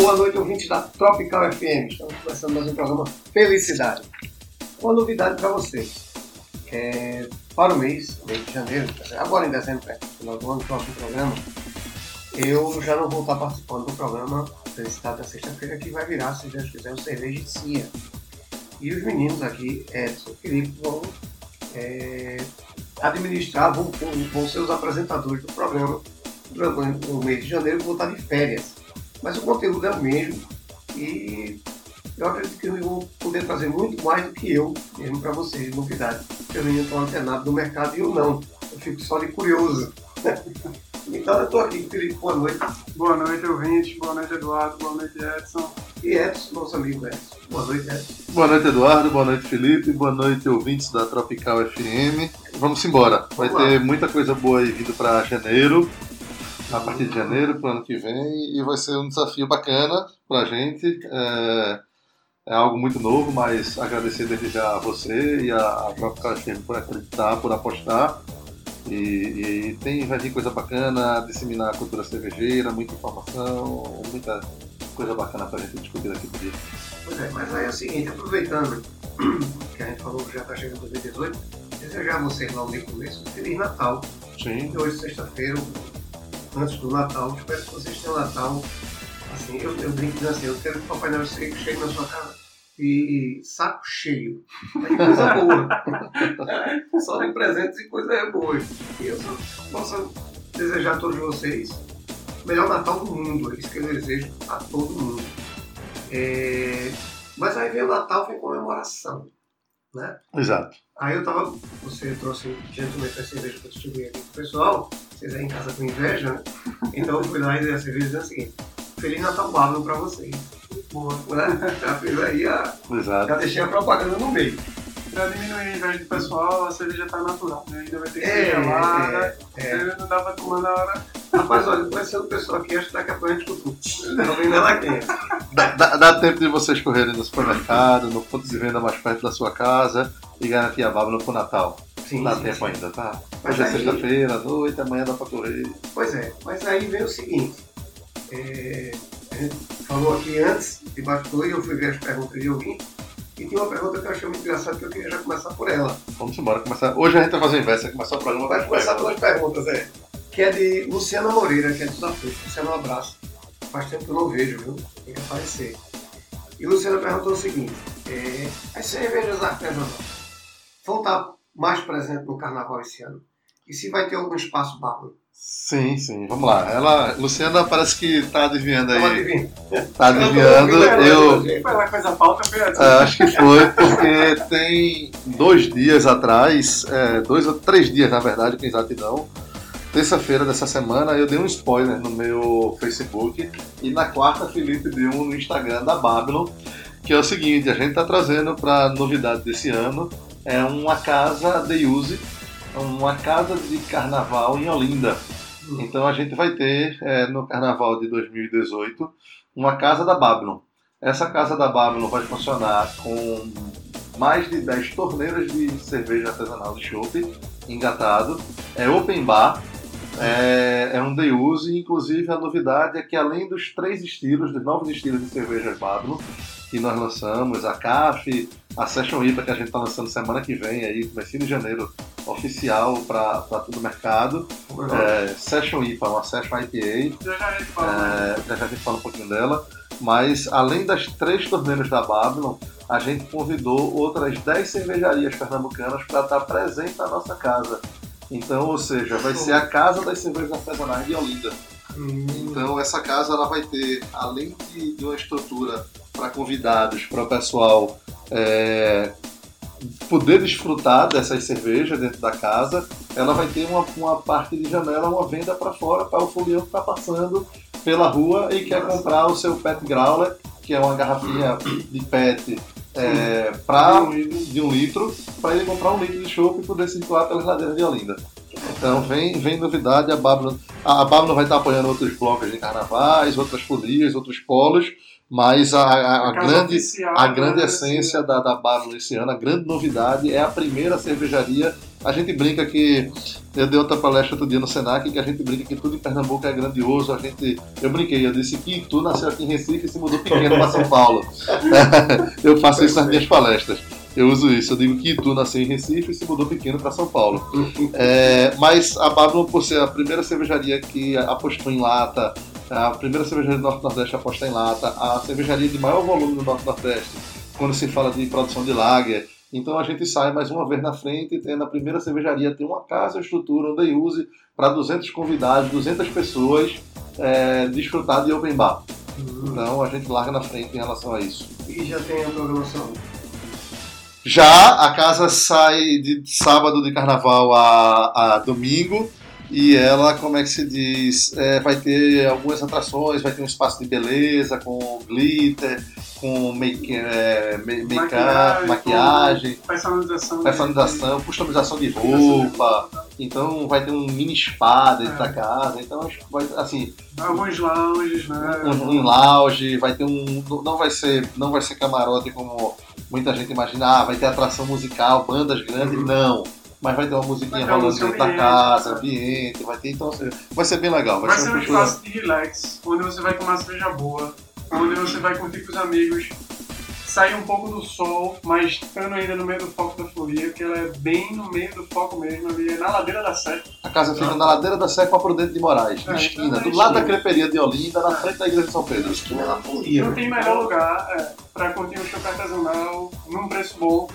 Boa noite, ouvintes da Tropical FM. Estamos começando mais um programa Felicidade. Uma novidade para você. É, para o mês, mês de janeiro, agora em dezembro, é, final do ano, próximo programa, eu já não vou estar participando do programa Felicidade da sexta-feira, que vai virar, se Deus quiser, o Cerveja de Cia. E os meninos aqui, Edson e Felipe, vão é, administrar, vão, vão ser os apresentadores do programa durante o mês de janeiro, vou estar de férias. Mas o conteúdo é o mesmo e eu acredito que eles vão poder trazer muito mais do que eu, mesmo para vocês, novidades. Porque os meninos estão antenados do mercado e eu não. Eu fico só de curioso. então eu estou aqui, Felipe, boa noite. Boa noite, ouvintes. Boa noite, Eduardo. Boa noite, Edson. E Edson, nosso amigo Edson. Boa noite, Edson. Boa noite, Eduardo. Boa noite, Felipe. Boa noite, ouvintes da Tropical FM. Vamos embora. Vai Vamos ter muita coisa boa aí vindo para janeiro a partir de janeiro para o ano que vem e vai ser um desafio bacana para a gente. É, é, algo muito novo, mas agradecer desde já a você e a, a própria Caixinha por acreditar, por apostar. E, e, tem, vai vir coisa bacana, disseminar a cultura cervejeira, muita informação, muita coisa bacana para a gente discutir daqui por dia. Pois é, mas aí é o seguinte, aproveitando que a gente falou que já está chegando 2018, desejar a vocês logo no começo Feliz Natal. Sim. Hoje, sexta-feira, antes do Natal. Espero que vocês tenham Natal. Assim, eu, eu brinco dizendo assim, eu quero que o Papai Noel chegue, chegue na sua casa e saco cheio. De coisa boa. só de presentes e coisas boas. E eu só posso desejar a todos vocês o melhor Natal do mundo. É isso que eu desejo a todo mundo. É... Mas aí vem o Natal, vem comemoração. Né? Exato. Aí eu tava, você trouxe gentilmente a cerveja que eu distribuí aqui pro pessoal, vocês aí em casa com inveja, né? Então eu fui lá e dei a cerveja dizendo o seguinte, Feliz Natal Pablo pra vocês. Boa. Né? Já fiz aí a. Exato. Já deixei a propaganda no meio. Pra diminuir a inveja do pessoal, a cerveja tá natural, né? Ainda vai ter que ser é, gelada, é, é. não dá pra tomar na hora. Rapaz, olha, conhecendo o pessoal aqui, acho que daqui a pouco a gente escutou. Não vem nada quente. Dá, dá, dá tempo de vocês correrem no supermercado, no ponto de venda mais perto da sua casa e garantir a bábula pro Natal. Sim, dá sim, tempo sim. ainda, tá? Hoje é sexta-feira, noite, amanhã dá pra correr. Pois é, mas aí vem o seguinte. É, a gente falou aqui antes, de bastidor, e eu fui ver as perguntas de alguém. E tinha uma pergunta que eu achei muito engraçada que eu queria já começar por ela. Vamos embora, começar. Hoje a gente vai fazer o inverso, vai começar o programa. Vai começar pelas perguntas, é. Que é de Luciana Moreira, que é do Desafio. Luciana, um abraço. Faz tempo que eu não vejo, viu? Tem que aparecer. E Luciana perguntou o seguinte: é, as cervejas artesanais vão estar mais presentes no carnaval esse ano? E se vai ter algum espaço bárbaro? Sim, sim, vamos lá. Ela, Luciana parece que está adivinhando aí. Adivinha. Tá adivinhando. Eu, foi coisa pauta, é, acho que foi, porque tem dois dias atrás, é, dois ou três dias na verdade, com exatidão, terça-feira dessa semana eu dei um spoiler no meu Facebook e na quarta Felipe deu um no Instagram da Babylon, que é o seguinte, a gente está trazendo para novidade desse ano é uma casa de use, uma casa de carnaval em Olinda. Então a gente vai ter é, no carnaval de 2018 uma casa da Babylon. Essa casa da Babylon vai funcionar com mais de 10 torneiras de cerveja artesanal de chopp engatado. É open bar, é, é um day use, inclusive a novidade é que além dos três estilos, dos novos estilos de cerveja Babylon, que nós lançamos, a CAF, a Session IPA que a gente está lançando semana que vem, aí, comecinho de janeiro, oficial para todo o mercado. É, Session IPA, uma Session IPA. Já já a gente fala. É, já a gente fala um pouquinho dela. Mas além das três torneiras da Babylon, a gente convidou outras 10 cervejarias pernambucanas para estar presente na nossa casa. Então, ou seja, vai ser a casa das cervejas artesanais de Olinda. Hum. Então, essa casa ela vai ter, além de, de uma estrutura para convidados, para o pessoal é, poder desfrutar dessas cervejas dentro da casa, ela vai ter uma, uma parte de janela, uma venda para fora para o folião que está passando pela rua e quer comprar o seu pet growler, que é uma garrafinha de pet é, pra, de um litro, para ele comprar um litro de chopp e poder circular pelas ladeiras de Olinda. Então vem, vem novidade, a Babylon, a, a Babylon vai estar apoiando outros blocos de carnavais, outras folias, outros polos, mas a, a, a grande, oficial, a grande né, essência da, da Babylon esse ano, a grande novidade é a primeira cervejaria. A gente brinca que. Eu dei outra palestra outro dia no Senac que a gente brinca que tudo em Pernambuco é grandioso. A gente, eu brinquei, eu disse que tu nasceu aqui em Recife e se mudou pequeno para São Paulo. eu faço isso nas minhas palestras. Eu uso isso, eu digo que tu nasceu em Recife e se mudou pequeno para São Paulo. É, mas a Babylon, por ser a primeira cervejaria que apostou em lata, a primeira cervejaria do Norte-Nordeste a apostar em lata, a cervejaria de maior volume do Norte-Nordeste, quando se fala de produção de lager. Então a gente sai mais uma vez na frente, tendo a primeira cervejaria tem uma casa, estrutura, onde use para 200 convidados, 200 pessoas é, desfrutar de open bar. Então a gente larga na frente em relação a isso. E já tem a programação. Já a casa sai de sábado de carnaval a, a domingo e ela, como é que se diz, é, vai ter algumas atrações, vai ter um espaço de beleza com glitter, com make, é, make Maquiagem, maquiagem, Personalização. personalização, customização de roupa. Então vai ter um mini spa dentro É. da casa. Então acho que vai, assim, Alguns lounges, né? um, um lounge, vai ter um. Não vai ser, não vai ser camarote como muita gente imagina, ah, vai ter atração musical, bandas grandes, não. Mas vai ter uma musiquinha rolando dentro da casa, ambiente, vai ter, então assim, vai ser bem legal, vai, Vai ser um cultura. espaço de relax, onde você vai tomar cerveja boa, onde você vai curtir com os amigos, sair um pouco do sol, mas estando ainda no meio do foco da folia, que ela é bem no meio do foco mesmo, ali é na ladeira da Sé. A casa fica na ladeira da Sé com a Prudente de Moraes, na É, esquina, então é do lado da esquina. creperia de Olinda, na É. frente da igreja de São Pedro. Esquina da folia. Não tem melhor lugar é, para curtir um chopp artesanal num preço bom.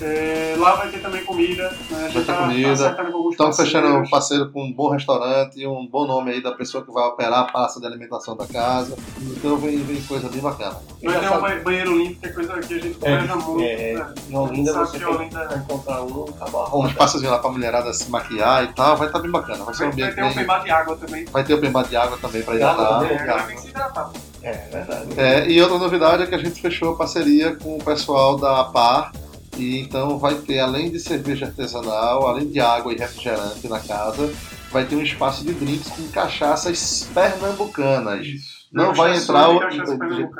É, lá vai ter também comida, né? A gente ter tá, comida. tá Estamos fechando um parceiro com um bom restaurante e um bom nome aí da pessoa que vai operar a praça de alimentação da casa. Então vem, vem coisa bem bacana. Vai ter um ba- banheiro limpo, que é coisa que a gente É, planeja muito. é, né? Em Olinda você tem Olinda- encontrar um, acaba a Um espaçozinho lá pra mulherada se maquiar e tal, vai estar bem bacana. Vai ser um Vai, vai ter um bar de água também. Vai ter open bar de água também pra hidratar. também? É, tem que se hidratar. pô. É, verdade. É, e outra novidade é que a gente fechou parceria com o pessoal da PAR. E então vai ter, além de cerveja artesanal, além de água e refrigerante na casa, vai ter um espaço de drinks com cachaças pernambucanas. Isso. Não vai entrar. o-.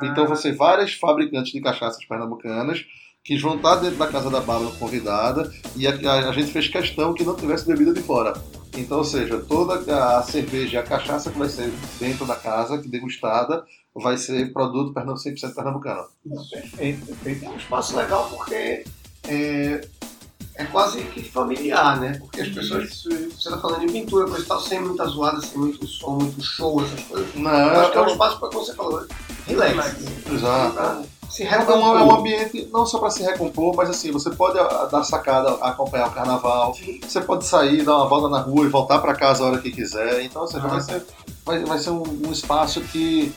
Então vão ser vários fabricantes de cachaças pernambucanas que vão estar dentro da casa da Bárbara convidada e a, a- a gente fez questão que não tivesse bebida de fora. Então, ou seja, toda a cerveja e a cachaça que vai ser dentro da casa, que degustada, vai ser produto pernam- 100% pernambucano. Perfeito, perfeito. É um espaço legal porque é, é quase que familiar, né? Porque as pessoas. Você tá falando de pintura, coisa e tal, sem muita zoada, sem muito som, muito show, essas coisas. Não, Eu acho que é um espaço para como você falou, relax. Exato. Pra Se É um, é um ambiente não só para se recompor, mas assim, você pode ah, dar sacada, acompanhar o carnaval, você pode sair, dar uma volta na rua e voltar para casa a hora que quiser. Então, ou seja, Ah. vai ser, vai, vai ser um, um espaço que,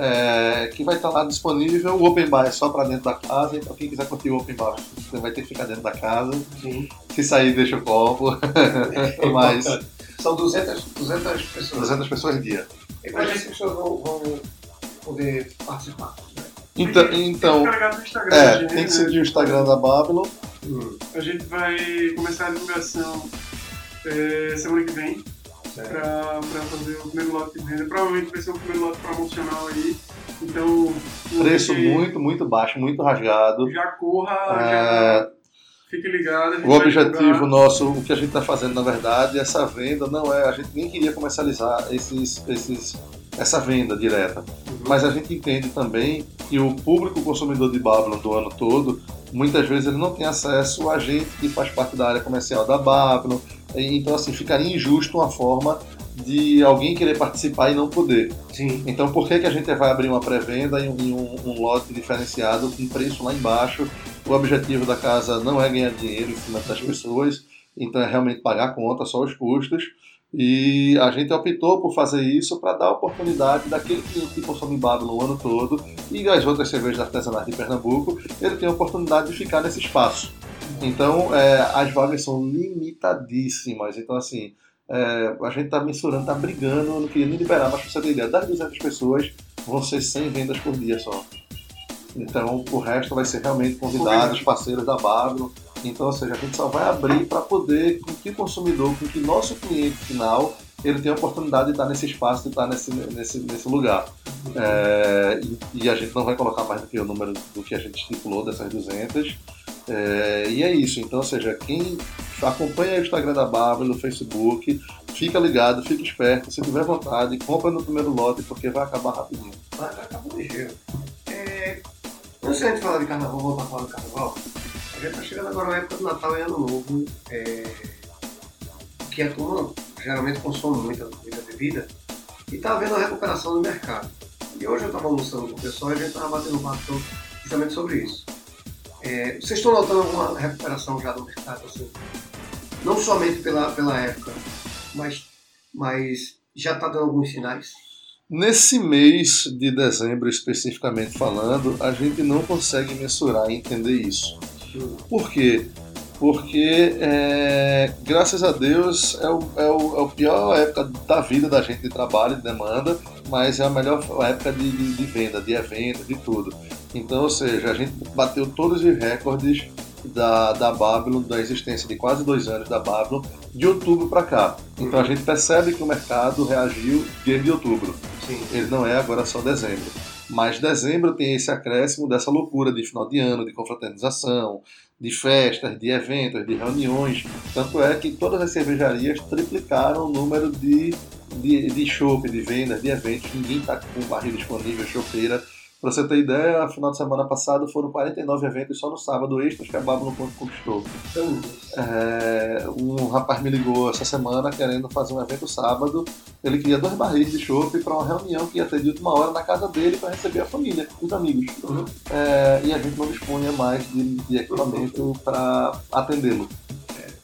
é, que vai estar lá disponível. O Open Bar é só para dentro da casa, então quem quiser curtir o Open Bar você vai ter que ficar dentro da casa. Sim. Se sair, deixa o copo. mas São 200, 200 pessoas. 200 pessoas dia. E quantas pessoas vão, vão poder participar? Então, Tem que então Instagram, é, gente, tem que né? seguir o Instagram da Babylon. Hum, A gente vai começar a divulgação é, semana que vem certo. pra, pra fazer o primeiro lote de venda. Provavelmente vai ser o primeiro lote promocional aí. Então, Preço que muito, muito baixo, muito rasgado. Já corra, É, já fique ligado. O objetivo nosso, o que a gente está fazendo na verdade, essa venda não é. A gente nem queria comercializar esses, esses, essa venda direta. Mas a gente entende também que o público consumidor de Babylon do ano todo, muitas vezes ele não tem acesso a gente que faz parte da área comercial da Babylon. Então, assim, ficaria injusto uma forma de alguém querer participar e não poder. Sim. Então, por que, que a gente vai abrir uma pré-venda em um, em um- um lote diferenciado com preço lá embaixo? O objetivo da casa não é ganhar dinheiro em cima das pessoas, então é realmente pagar a conta, só os custos. E a gente optou por fazer isso para dar a oportunidade daquele cliente que consome Babylon o ano todo e as outras cervejas artesanais de Pernambuco, ele tem a oportunidade de ficar nesse espaço. Então, é, as vagas são limitadíssimas. Então, assim, é, a gente está mensurando, está brigando, eu não queria nem liberar, mas para você ter ideia, das 200 pessoas vão ser 100 vendas por dia só. Então, o resto vai ser realmente convidados, parceiros da Babylon, Então, ou seja, a gente só vai abrir para poder com que o consumidor, com que nosso cliente final, ele tenha a oportunidade de estar nesse espaço, de estar nesse, nesse, nesse lugar. É, e, e, a gente não vai colocar mais do que o número do que a gente estipulou dessas 200. É, e é isso. Então, ou seja, quem acompanha o Instagram da Bárbara, o Facebook, fica ligado, fica esperto. Se tiver vontade, compra no primeiro lote, porque vai acabar rapidinho. Vai acabar ligeiro. É, antes a gente falar de carnaval, voltar a falar do carnaval, a gente está chegando agora na época do Natal e Ano Novo, é, que a turma geralmente consome muita, muita bebida, e está havendo uma recuperação no mercado. E hoje eu estava almoçando com o pessoal e a gente estava batendo um papo justamente sobre isso. É, vocês estão notando alguma recuperação já do mercado, assim? Não somente pela, pela época, mas, mas já está dando alguns sinais? Nesse mês de dezembro, especificamente falando, a gente não consegue mensurar e entender isso. Por quê? Porque, é, graças a Deus, é o, é, o, é o pior época da vida da gente de trabalho, de demanda, mas é a melhor época de, de, de venda, de evento, de tudo. Então, ou seja, a gente bateu todos os recordes da, da Babylon, da existência de quase dois anos da Babylon, de outubro para cá. Então a gente percebe que o mercado reagiu desde outubro. Sim. Ele não é agora só dezembro. Mas dezembro tem esse acréscimo dessa loucura de final de ano, de confraternização, de festas, de eventos, de reuniões. Tanto é que todas as cervejarias triplicaram o número de, de, de chopp, de vendas, de eventos. Ninguém está com barril disponível, chopeira Pra você ter ideia, no final de semana passado foram 49 eventos só no sábado extras que a Babylon conquistou. É, um rapaz me ligou essa semana querendo fazer um evento sábado. Ele queria dois barris de chopp para uma reunião que ia ter de última hora na casa dele para receber a família, os amigos. Uhum. É, e a gente não dispunha mais de, de equipamento para atendê-lo.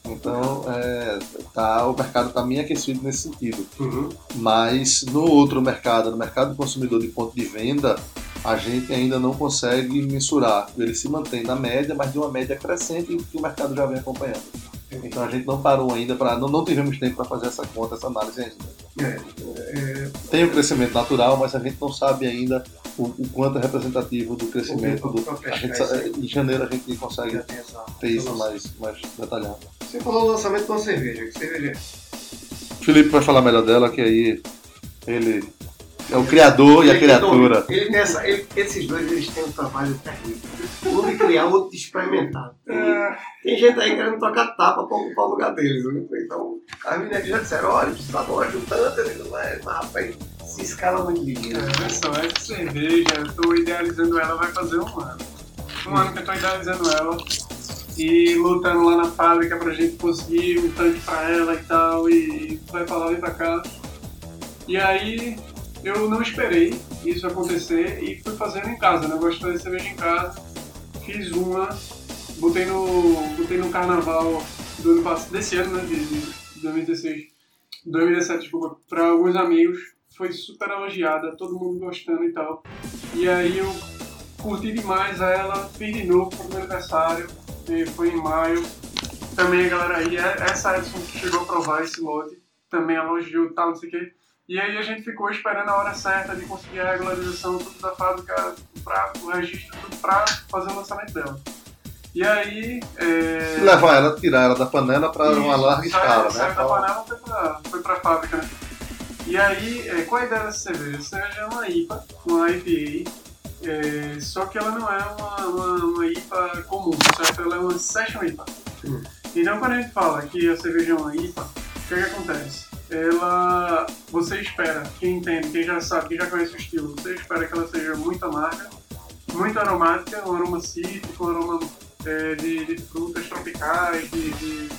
Então, é, tá, o mercado está bem aquecido nesse sentido. Uhum. Mas no outro mercado, no mercado do consumidor de ponto de venda, a gente ainda não consegue mensurar. Ele se mantém na média, mas de uma média crescente que o mercado já vem acompanhando. Então a gente não parou ainda para não, não tivemos tempo para fazer essa conta, essa análise ainda. É, é... Tem o crescimento natural, mas a gente não sabe ainda o, o quanto é representativo do crescimento. Do, gente, em janeiro a gente consegue ter isso mais, mais detalhado. Você falou do lançamento de uma cerveja. Que cerveja é? Felipe vai falar melhor dela, que aí ele é o criador e a criatura. Ele tem essa, ele, esses dois eles têm um trabalho terrível. Um de criar, outro de experimentar. Tem, é. tem gente aí querendo tocar tapa para ocupar o lugar deles. Né? Então, as meninas já disseram: olha, precisa de uma ajudante. Ele não é, rapaz, se escala muito ligeiro. É, só essa cerveja, eu estou idealizando ela, vai fazer um ano. Um ano que eu estou idealizando ela e lutando lá na fábrica pra gente conseguir um tanque pra ela e tal, e vai pra lá e pra cá. E aí eu não esperei isso acontecer e fui fazendo em casa, né? Eu gosto de fazer cerveja em casa. Fiz uma, botei no, botei no carnaval do ano passado, desse ano, né? De, de 2016, 2017, desculpa, para alguns amigos. Foi super elogiada, todo mundo gostando e tal. E aí eu curti demais ela, fiz de novo pro meu aniversário, foi em maio. Também a galera aí, é, essa Edson que chegou a provar esse lote, também elogiou tal, não sei o quê. E aí a gente ficou esperando a hora certa de conseguir a regularização tudo da fábrica, pra, o registro, tudo para fazer o lançamento dela. E aí. É... Levar ela, tirar ela da panela para uma larga sai, escala, sai né? da panela foi para foi pra fábrica, né? E aí, é, qual a ideia dessa cerveja? Essa cerveja é uma IPA, uma IPA, é, só que ela não é uma, uma, uma, IPA comum, certo? Ela é uma Session IPA. Hum. Então, quando a gente fala que a cerveja é uma IPA, o que, é que acontece? Ela você espera, quem entende, quem já sabe, quem já conhece o estilo, você espera que ela seja muito amarga, muito aromática, um aroma cítrico, um aroma é, de, de, frutas tropicais, de, de,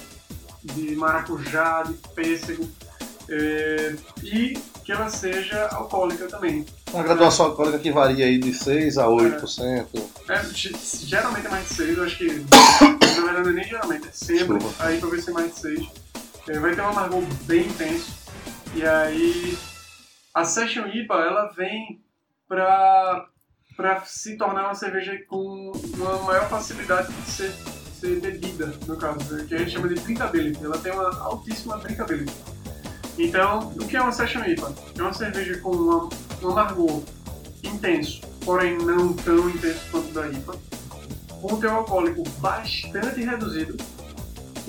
de maracujá, de pêssego, é, e que ela seja alcoólica também. Uma graduação é, alcoólica que varia aí de 6 a 8%. É, é, geralmente é mais de 6, eu acho que. na verdade, não é nem geralmente, é sempre. Desculpa. Aí pra ver se é mais de 6 vai ter um amargor bem intenso. E aí a Session IPA ela vem para para se tornar uma cerveja com uma maior facilidade de ser, ser bebida, no caso, né? que a gente chama de drinkability. Ela tem uma altíssima drinkability. Então, o que é uma Session IPA? É uma cerveja com uma, um amargor intenso, porém não tão intenso quanto da IPA. com um teor alcoólico bastante reduzido,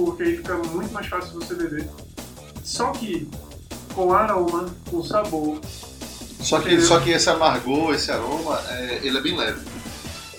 porque aí fica muito mais fácil você beber. Só que com aroma, com sabor. Só que, Entendeu? só que esse amargor, esse aroma, é, ele é bem leve.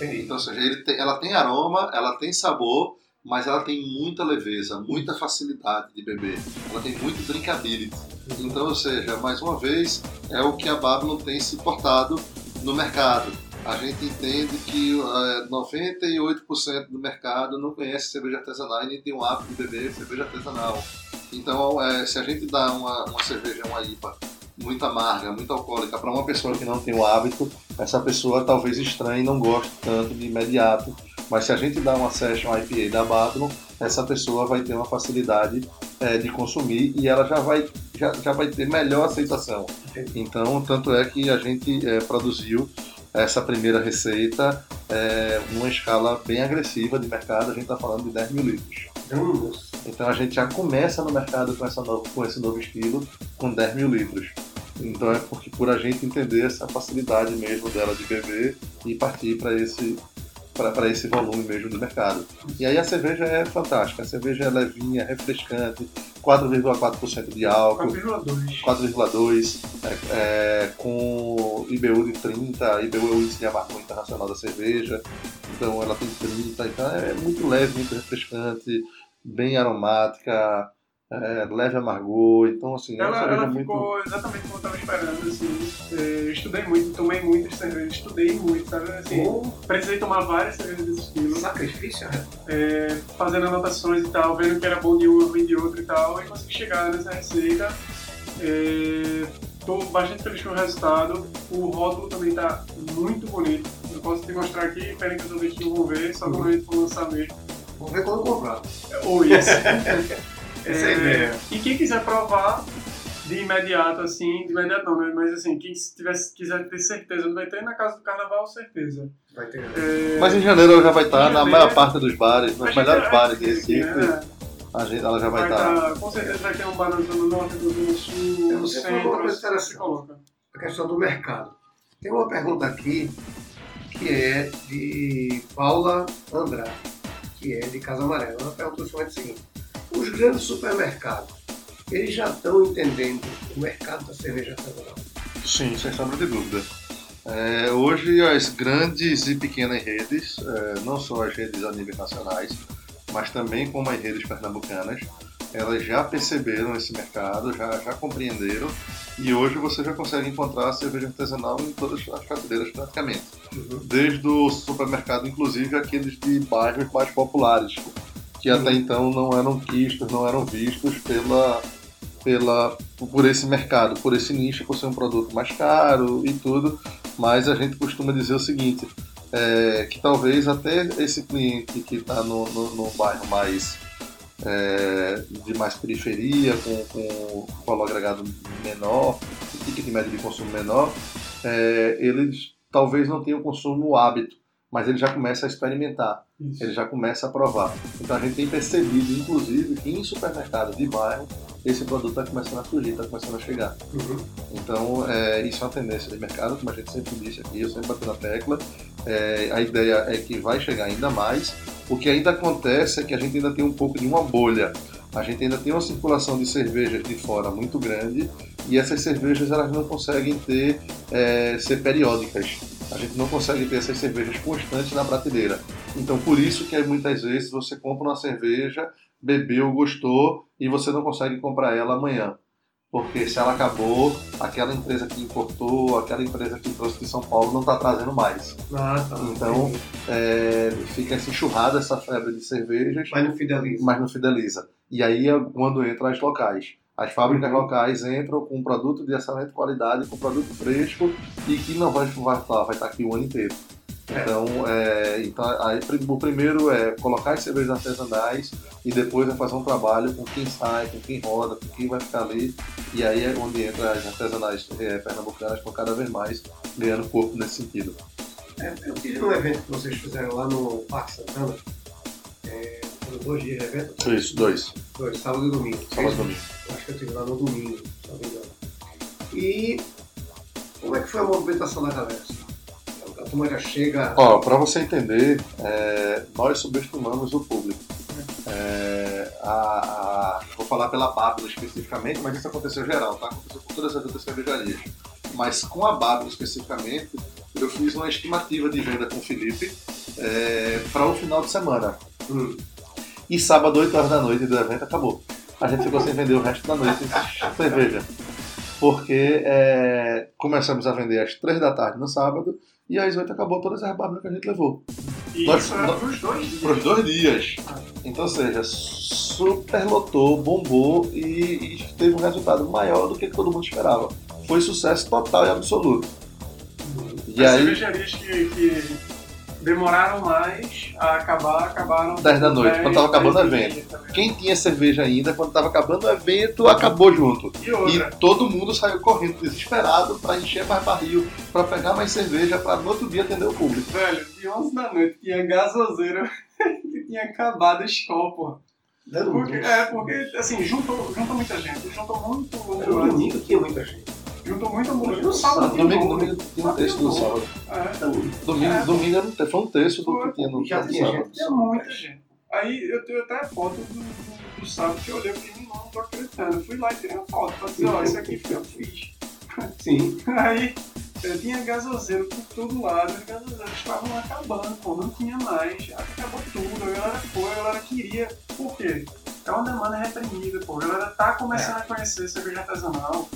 Então, ou seja, tem- ela tem aroma, ela tem sabor, mas ela tem muita leveza, muita facilidade de beber. Ela tem muito drinkability. Então, ou seja, mais uma vez, é o que a Babylon tem se portado no mercado. A gente entende que eh, 98% do mercado não conhece cerveja artesanal e nem tem o hábito de beber cerveja artesanal. Então, eh, se a gente dá uma, uma cerveja, uma IPA, muito amarga, muito alcoólica, para uma pessoa que não tem o hábito, essa pessoa talvez estranhe e não goste tanto de imediato. Mas se a gente dá uma session IPA da Babylon, essa pessoa vai ter uma facilidade eh, de consumir e ela já vai, já, já vai ter melhor aceitação. Então, tanto é que a gente eh, produziu essa primeira receita eh, numa escala bem agressiva de mercado, a gente está falando de 10 mil litros. Então a gente já começa no mercado com, essa novo, com esse novo estilo, com 10 mil litros. Então é porque por a gente entender essa facilidade mesmo dela de beber e partir para esse para esse volume mesmo do mercado. E aí a cerveja é fantástica, a cerveja é levinha, refrescante, 4,4% de álcool, 4,2. 4,2 é, é, com IBU de 30, IBU é o índice de amargor internacional da cerveja, então ela tem 30, então é muito leve, muito refrescante, bem aromática, é, leve amargor, então assim, é uma Ela, ela muito. ficou exatamente como eu estava esperando, assim. É, eu estudei muito, tomei muitas cervejas, estudei muito, sabe? Assim, Com precisei tomar várias cervejas desse estilo, sacrifício, né? é, fazendo anotações e tal, vendo que era bom de uma, ruim de outra e tal, e consegui chegar nessa receita. Estou bastante feliz com o resultado. O rótulo também está muito bonito. Eu posso te mostrar aqui, pena que os ouvintes não vão ver, só quando a gente for lançar mesmo. Vamos ver quando comprar. Ou isso. Essa é a ideia. E quem quiser provar de imediato, assim, de imediato não, né? Mas assim, quem tivesse, quiser ter certeza, não vai ter na casa do carnaval, certeza. Vai ter. É, Mas em janeiro ela já vai estar Em na maior parte dos bares, nos melhores bares de né? Recife, a gente, ela já vai Vai estar. tá, com certeza vai ter um bar Zona Norte, do Zona Sul, Eu no foi uma coisa centro, interessante. se coloca. a questão do mercado. Tem uma pergunta aqui que é de Paula Andrade, que é de Casa Amarela. Ela perguntou o seguinte: os grandes supermercados, eles já estão entendendo o mercado da cerveja artesanal? Sim, sem sombra de dúvida. É, hoje as grandes e pequenas redes, é, não só as redes a nível nacionais, mas também como as redes pernambucanas, elas já perceberam esse mercado, já, já compreenderam e hoje você já consegue encontrar cerveja artesanal em todas as prateleiras praticamente. Desde o supermercado, inclusive aqueles de bairros mais populares, que até então não eram quistos, não eram vistos pela, pela, por esse mercado, por esse nicho, por ser um produto mais caro e tudo, mas a gente costuma dizer o seguinte, é, que talvez até esse cliente que está no, no, no bairro mais é, de mais periferia, com, com valor agregado menor, ticket médio de consumo menor, é, eles talvez não tenham consumo hábito, mas ele já começa a experimentar Isso. ele já começa a provar. Então a gente tem percebido, inclusive, que em supermercados de bairro esse produto está começando a surgir, está começando a chegar. Então é, isso é uma tendência de mercado, como a gente sempre disse aqui, eu sempre bati na tecla. É, a ideia é que vai chegar ainda mais. O que ainda acontece é que a gente ainda tem um pouco de uma bolha. A gente ainda tem uma circulação de cervejas de fora muito grande e essas cervejas elas não conseguem ter é, ser periódicas. A gente não consegue ter essas cervejas constantes na prateleira. Então por isso que muitas vezes você compra uma cerveja, bebeu, gostou e você não consegue comprar ela amanhã. Porque se ela acabou, aquela empresa que importou, aquela empresa que trouxe de São Paulo não está trazendo mais. Ah, tá. Então. É, fica essa enxurrada, essa febre de cervejas, Mas não fideliza. mas não fideliza. E aí é quando entram as locais. As fábricas locais entram com um produto de excelente qualidade, com produto fresco e que não vai estar- vai estar aqui o ano inteiro. Então, é, então aí, o primeiro é colocar as cervejas artesanais e depois é fazer um trabalho com quem sai, com quem roda, com quem vai ficar ali. E aí é onde entra as artesanais é, pernambucanas estão cada vez mais ganhando corpo nesse sentido. É, eu tive um evento que vocês fizeram lá no Parque Santana. É, dois dias de evento. Isso, dois. Dois, sábado e domingo. Sábado e domingo. Acho que eu estive lá no domingo, se não me engano. E como é que foi a movimentação da galera? A turma já chega. Ó, pra você entender, é, nós subestimamos o público. É, a, a- vou falar pela Bábila especificamente, mas isso aconteceu geral, tá? Aconteceu com todas as outras cervejarias. Mas com a Bábila especificamente, eu fiz uma estimativa de venda com o Felipe para o final de semana. Hum. E sábado, 8 horas da noite do evento, acabou. A gente ficou sem vender o resto da noite cerveja. Porque é, começamos a vender às 3 da tarde no sábado e às 8 acabou todas as bárbas que a gente levou. E Nós- isso era pros dois dias. Para os dois dias. Então, seja, super lotou, bombou e, e teve um resultado maior do que todo mundo esperava. Foi sucesso total e absoluto. E As aí, cervejarias que, que demoraram mais a acabar, acabaram. 10 da noite, quando tava acabando o evento. quem tinha cerveja ainda, quando estava acabando o evento, acabou junto. E E todo mundo saiu correndo, desesperado, para encher mais barril, para pegar mais cerveja, para no outro dia atender o público. velho, de 11 da noite tinha gasoseira que tinha acabado a escola, porra. Porque, é, porque, assim, juntou, juntou muita gente, juntou muito. No domingo tinha muita gente. Juntou muito. Domingo, No sábado Domingo, domingo tinha um terço do sábado. É, Domingo, É. domingo era um foi um terço do que tinha no Já tinha sábado. gente. tinha muita gente. Aí eu tenho até foto do, do, do sábado que eu olhei e falei, não, não tô acreditando. Eu fui lá e tirei uma foto pra dizer, ó, isso aqui foi eu que fiz. Sim. Aí eu tinha gasoseiro por todo lado, os gasoseiros estavam acabando, pô, não tinha mais, acabou tudo, a galera foi, a galera queria. Por quê? É uma demanda reprimida, pô, a galera tá começando a conhecer cerveja artesanal.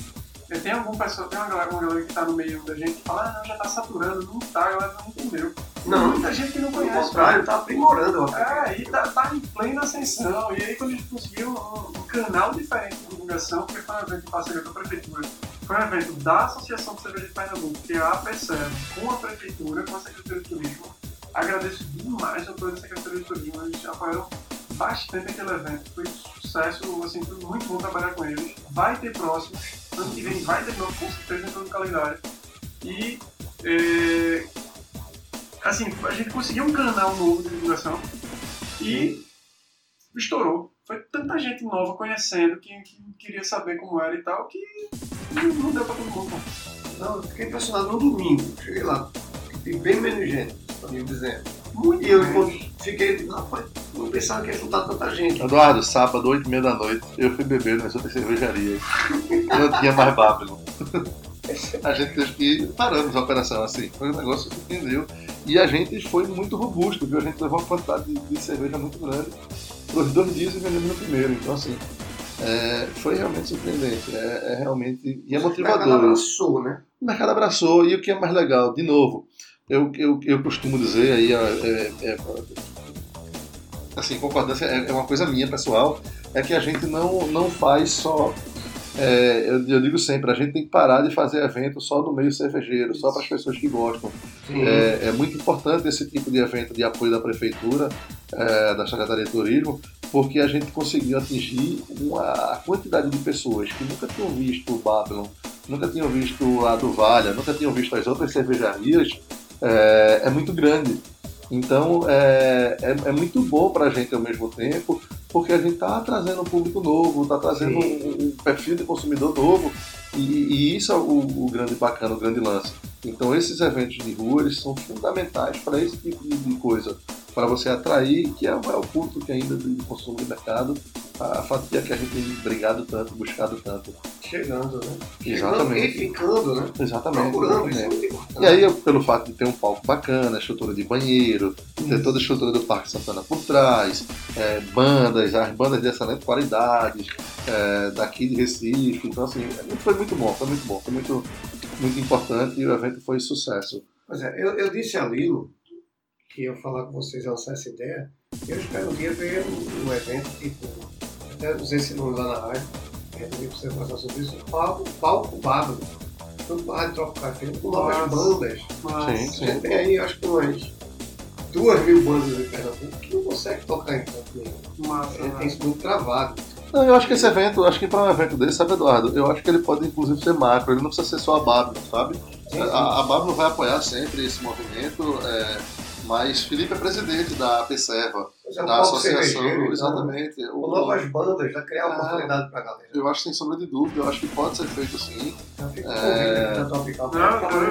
Eu tenho algum pessoal, tem uma galera, uma galera que tá no meio da gente que fala, ah, não, já tá saturando, não tá, a galera não entendeu. Não, Muita gente que não conhece. contrário, tá aprimorando. ó. É, e tá, tá em plena ascensão. E aí quando a gente conseguiu um, um canal diferente de divulgação, porque foi um evento em parceria com a prefeitura, foi um evento da Associação de Cerveja de Pernambuco, que é a APCER, com a prefeitura, com a Secretaria de Turismo. Agradeço demais o apoio da Secretaria de Turismo, eles apoiaram bastante aquele evento. Foi um sucesso, assim, foi muito bom trabalhar com eles. Vai ter próximos, ano que vem vai ter de novo, com certeza, entrou no calendário. E é, assim, a gente conseguiu um canal novo de divulgação e estourou. Foi tanta gente nova conhecendo que, que queria saber como era e tal, que não, não deu pra todo mundo. Não, eu fiquei impressionado no domingo. Cheguei lá. E bem menos gente, pra mim dizendo. Muito E eu menos. Fiquei, rapaz, não pensava que ia juntar tanta gente. Eduardo, sábado, 8 e meia da noite, eu fui beber nas outras cervejarias. Não tinha mais Babylon. A gente teve que paramos a operação assim. Foi um negócio que entendeu. E a gente foi muito robusto, viu? A gente levou uma quantidade de, de cerveja muito grande os dois dias e vendemos no primeiro. Então, assim, é, foi realmente surpreendente. É, é realmente. E é O mercado motivador. abraçou, né? O mercado abraçou. E o que é mais legal, de novo, eu, eu, eu costumo dizer aí, é, é, assim, concordância é, é uma coisa minha pessoal, é que a gente não, não faz só. é, eu, eu digo sempre, a gente tem que parar de fazer evento só no meio cervejeiro, só para as pessoas que gostam. É, é muito importante esse tipo de evento de apoio da prefeitura, é, da Secretaria de Turismo, porque a gente conseguiu atingir uma a quantidade de pessoas que nunca tinham visto o Babylon, nunca tinham visto a Duvalha, nunca tinham visto as outras cervejarias, é, é muito grande. Então é, é, é muito bom para a gente ao mesmo tempo, porque a gente está trazendo um público novo, está trazendo um, um perfil de consumidor novo, e, e isso é o, o grande bacana, o grande lance. Então esses eventos de rua eles são fundamentais para esse tipo de, de coisa, para você atrair, que é o maior público que ainda de consumo de mercado, a fatia que a gente tem brigado tanto, buscado tanto. Chegando, né? Exatamente. E ficando, né? Exatamente. Procurando, isso é exatamente. muito importante. E aí, pelo fato de ter um palco bacana, estrutura de banheiro, ter toda a estrutura do Parque Santana por trás, é, bandas, as bandas de excelente qualidade, é, daqui de Recife. Então, assim, foi muito bom, foi muito bom, foi muito, muito importante e o evento foi sucesso. Pois é, eu, eu disse a Lilo que ia falar com vocês, lançar essa ideia. Eu espero um dia ver um, um evento tipo, até usei esse nome lá na rádio, que a gente precisa falar sobre isso, palco, palco bárbaro. Tanto para a Rádio Tropical FM, com novas bandas. Mas, Sim, A sim. gente tem aí, acho que umas duas mil bandas em Pernambuco que não consegue tocar em canto nenhum. Massa, né? tem isso muito travado. Não, eu acho que esse evento, acho que para um evento desse, sabe, Eduardo? Eu acho que ele pode inclusive ser macro, ele não precisa ser só a Babylon, sabe? Sim, sim. A, a Babylon vai apoiar sempre esse movimento. é, Mas Felipe é presidente da APSERVA, é da associação, então, exatamente. Com O- novas bandas, já criar É. oportunidade pra galera. eu acho que sem sombra de dúvida, eu acho que pode ser feito sim. Já fica É. Tropical. Não, pra eu- eu.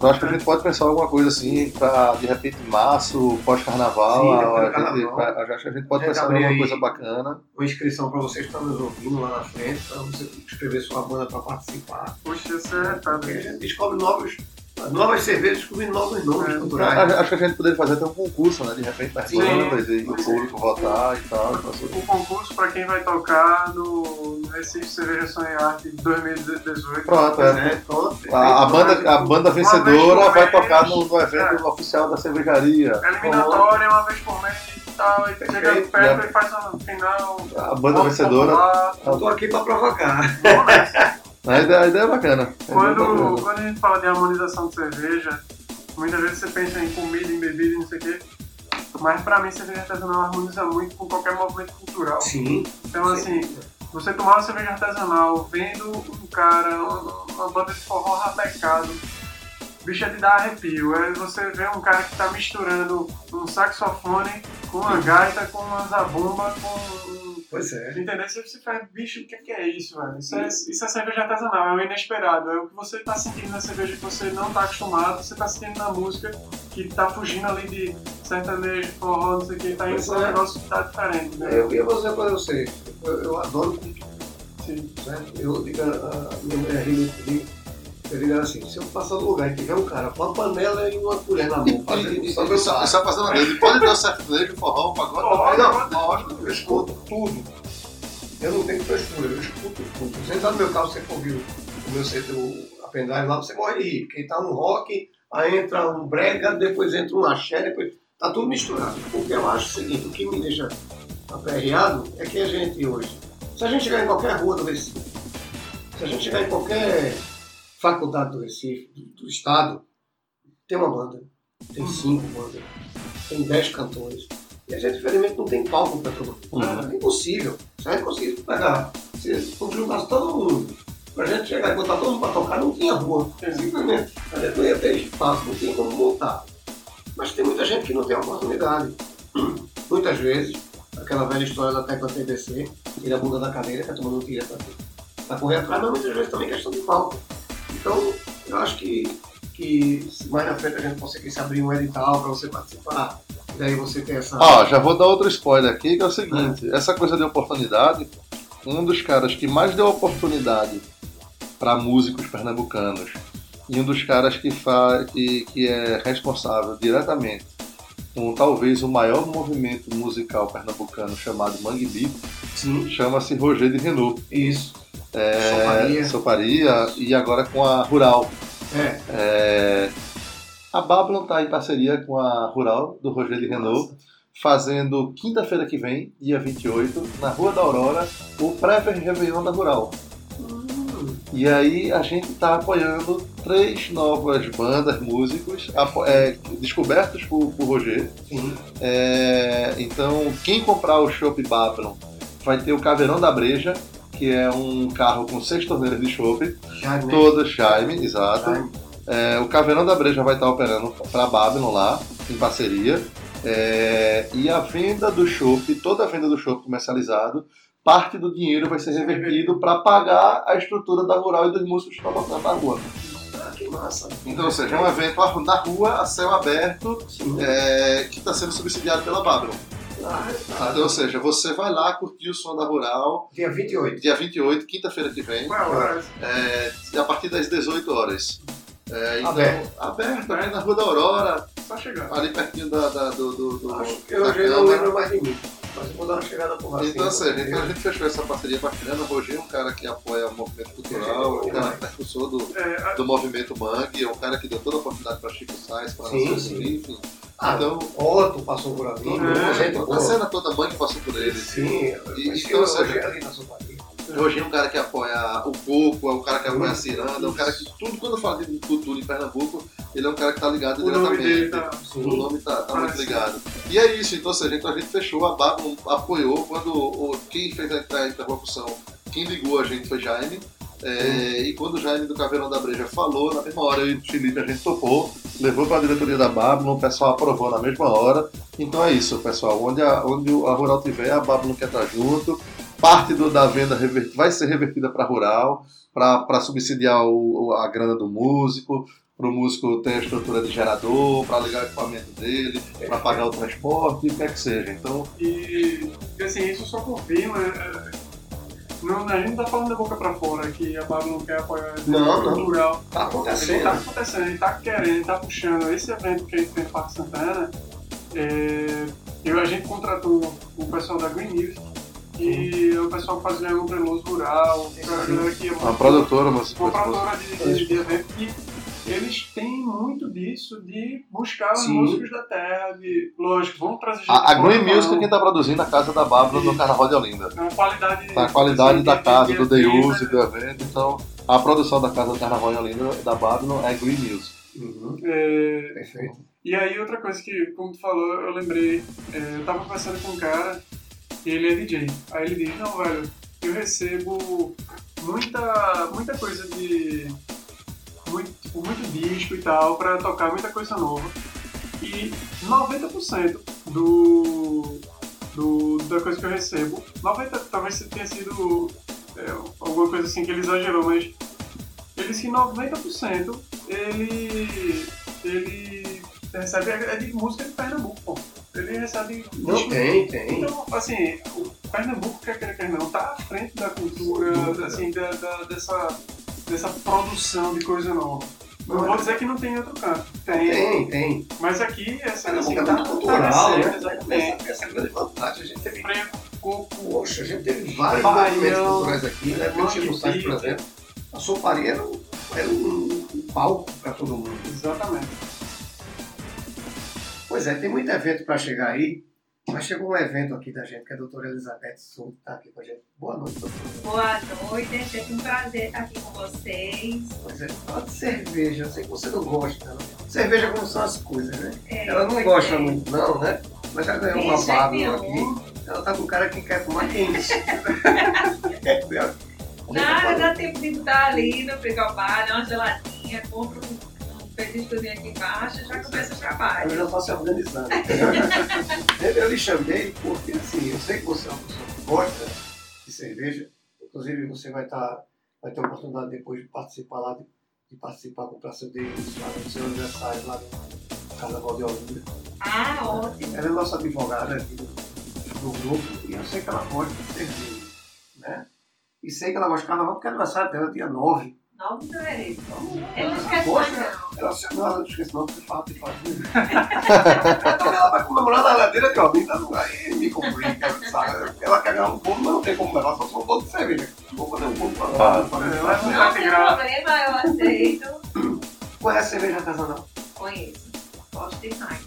Eu acho que a gente pode pensar alguma coisa assim, pra de repente março, pós-carnaval, a- a eu acho que a gente pode A pensar em alguma coisa bacana. Uma inscrição pra vocês que estão nos ouvindo lá na frente, pra você escrever sua banda pra participar. Puxa, isso é a gente descobre novos, novas cervejas, descobre novos nomes É, culturais. Acho acho que a gente poderia fazer até um concurso, né? De repente nas Sim. bandas e o público votar e tal. O concurso para quem vai tocar no Recife Cerveja Sonho e Arte 2018. Pronto, é. É, pronto. A, a banda, a banda vencedora vai mês. tocar no, no evento É. oficial da cervejaria. Eliminatória uma vez por mês e tal, e chega perto e faz uma final. A banda vencedora. tô aqui pra provocar. Vamos nessa. A ideia, a ideia é bacana. A ideia é Quando, bacana. quando a gente fala de harmonização de cerveja, muitas vezes você pensa em comida, em bebida, e não sei o quê. Mas pra mim, cerveja artesanal harmoniza muito com qualquer movimento cultural. Sim. Então, assim, você tomar uma cerveja artesanal, vendo um cara, uma, banda de forró rapecado, bicho é de dar arrepio. É você vê um cara que tá misturando um saxofone com uma gaita, com uma zabumba, com um Pois é. Entendeu? Você, você faz, bicho, o que é, que é isso, velho? Isso é, isso é cerveja artesanal, é o inesperado. É o que você tá sentindo na cerveja que você não tá acostumado, você tá sentindo na música que tá fugindo ali de sertanejo, forró, não sei o que, tá indo pra um é. negócio que tá diferente, né? Eu ia dizer pra vocês, eu, eu adoro cultura, Sim. certo? Eu digo, a minha mulher ri muito comigo, eu digo assim, se eu passar no lugar e tiver um cara com uma panela e uma colher na mão, fazendo só e- é uma vez. Pode ter o sertanejo, o forró, o pagode Forró, também. pagode. Não, lógico. Eu escuto tudo. Eu não tenho frescura, eu escuto tudo. Você entrar no meu carro, você for ouvir o meu CD, o- a pendrive lá, você morre de rir. Porque tá um rock, aí entra um brega, depois entra um axé, depois... Tá tudo misturado. Porque eu acho o seguinte, o que me deixa aperreado é que a gente hoje, se a gente chegar em qualquer rua do Recife, se a gente chegar em qualquer faculdade do Recife, do, do estado, tem uma banda, tem cinco bandas, tem dez cantores. E a gente, infelizmente, não tem palco para todo mundo. Uhum. É impossível. É impossível pegar. Se se juntasse todo mundo, pra gente chegar e botar todo mundo para tocar, não tinha rua. Simplesmente. A gente não ia ter espaço, não tinha como montar. Mas tem muita gente que não tem oportunidade. Muitas vezes, aquela velha história da tecla TBC, tira a bunda da cadeira, que a turma não tira pra correr atrás, mas muitas vezes também é questão de palco. Então, eu acho que, que se mais na frente a gente conseguisse abrir um edital para você participar, e daí você ter essa. Ó, já vou dar outro spoiler aqui, que é o seguinte: essa coisa de oportunidade, um dos caras que mais deu oportunidade para músicos pernambucanos e um dos caras que, fa que, que é responsável diretamente com talvez o maior movimento musical pernambucano chamado Mangue Beat, chama-se Roger de Renault. isso. É, Soparia. E agora com a Rural. É. É, a Babylon está em parceria com a Rural do Roger de Renault, fazendo quinta-feira que vem, dia 28, na Rua da Aurora, o pré-Réveillon da Rural. Hum, E aí a gente está apoiando três novas bandas, músicos, é, descobertos por, por Roger. É, então, quem comprar o Chopp Babylon vai ter o Caveirão da Breja, que é um carro com seis torneiras de chopp, Já, né? todo Chime, exato. É, o Caveirão da Breja vai estar operando para Babylon lá, em parceria. É, e a venda do chopp, toda a venda do chopp comercializado, parte do dinheiro vai ser revertido para pagar a estrutura da rural e dos músicos que estão botando na rua. Ah, que massa. Então, ou seja, é um evento na rua, a céu aberto, é, que está sendo subsidiado pela Babylon. Ah, tá. Então, ou seja, você vai lá curtir o som da rural, Dia 28. dia 28, quinta-feira que vem, Qual é é, a partir das 18 horas. É, então, Aberto. aberto, aqui na Rua da Aurora, Só chegar. ali pertinho da, da- do, do, do Acho que eu já não lembro mais de mim. Mas eu vou dar uma chegada por lá. Então, sim. assim, a gente, a gente fechou essa parceria bacana. O Roger é um cara que apoia o movimento cultural, é um cara percussor do, É, a- do movimento Mangue, é um cara que deu toda a oportunidade para Chico Sainz, para Nação enfim. Ah, Então, Otto passou por ali, É, gente a cena toda Mangue passou por ele. Sim, E- então, eu ou seja, hoje ali na. O Roger é um cara que apoia o Coco, é um cara que apoia a Ciranda, é um cara que tudo quando fala de cultura em Pernambuco, ele é um cara que tá ligado o nome diretamente. dele tá. O nome tá, tá muito Parece. ligado. E é isso, então, seja, então a gente fechou, a Babylon apoiou, quando o, quem fez a, a interlocução, quem ligou a gente foi Jaime, É, e quando o Jaime do Caveirão da Breja falou, na mesma hora eu e o Felipe a gente topou, levou para a diretoria da Babylon, o pessoal aprovou na mesma hora. Então é isso, pessoal. Onde a, onde a Rural tiver, a Babylon quer estar junto. Parte do, da venda vai ser revertida para a Rural, para subsidiar o, a grana do músico, para o músico ter a estrutura de gerador, para ligar o equipamento dele, para pagar o transporte, o que quer que seja. Então, E assim, isso só confirma. Não, a gente não tá falando da boca pra fora que a Babylon não quer apoiar o Não, não. rural. Tá acontecendo. tá acontecendo, ele tá querendo, ele tá puxando. Esse evento que a gente tem no Parque Santana, é, eu, a gente contratou o pessoal da Green News, que é o pessoal que faz Leão Treloso Rural, que é a galera que é uma produtora, mas uma produtora de, de, de evento que eles têm muito disso de buscar os Sim. músicos da terra, de, lógico, vamos trazer gente a, a de Green Music é não. quem está produzindo a casa da Babylon no Carnaval de Olinda. É uma qualidade. Tá a qualidade da de- casa, de do day use, do evento. Então, a produção da casa do Carnaval em Olinda, da Babylon, é Green Music. Uhum. é, Perfeito. E aí outra coisa que, como tu falou, eu lembrei, é, eu tava conversando com um cara, e ele é DJ. Aí ele diz, não, velho, eu recebo muita, muita coisa de. Muito, tipo, muito disco e tal, pra tocar muita coisa nova. E 90% do, do, da coisa que eu recebo, 90, talvez tenha sido é, alguma coisa assim que ele exagerou, mas ele disse que 90% ele, ele recebe é de música de Pernambuco, pô. Ele recebe. Não tem, tem. Então, assim, o Pernambuco, quer queira, quer não, tá à frente da cultura, assim, da, da- dessa, dessa produção de coisa nova. Não vou dizer que não tem em outro canto. Tem. Tem, tem. Mas aqui, essa assim, é tá, muito cultural, tá né? exatamente. Essa, é grande vantagem. A gente teve, Freio, coco, poxa, a gente teve vários Baião, movimentos culturais aqui, né? Pelo Chico Mangue Sainz, por exemplo. A Soparia era um, era um, um palco para todo mundo. exatamente. Pois é, tem muito evento para chegar aí. Mas chegou um evento aqui da gente, que é a doutora Elizabeth Souto, está aqui com a gente. Boa noite, doutora. Boa noite, é sempre um prazer estar aqui com vocês. Pois é, fala de cerveja. Eu sei que você não gosta, não. Cerveja como são as coisas, né? É, Ela não gosta é. muito, não, né? Mas já ganhou uma eu aqui. Ela tá com um cara que quer fumar quente. É? Nada, dá tempo de estar ali no frigobar, dar uma geladinha, compra um, aqui embaixo já começa o Eu trabalho. já estou se organizando. eu, eu lhe chamei porque, assim, eu sei que você é uma pessoa que gosta de cerveja. Inclusive, você vai, estar, vai ter a oportunidade depois de participar lá, de, de participar com o Praça Deles, lá no seu aniversário, lá no Carnaval de Olinda. Ah, ótimo. Ela é nossa advogada aqui do, do grupo e eu sei que ela gosta de cerveja, né? E sei que ela gosta de carnaval porque é aniversário dela, dia 9. 9 de fevereiro. Eu não gosta, mais não. ela se não, ela não esquece não, porque fala, porque fala. Então ela vai comemorar na ladeira de Olinda, não aí me complica, sabe? Ela quer ganhar um bolo, mas não tem como levar, só for um bolo de cerveja. Vou fazer um bolo pra lá. É, Não tem problema, eu aceito. Conhece cerveja artesanal? Conheço. Gosto demais.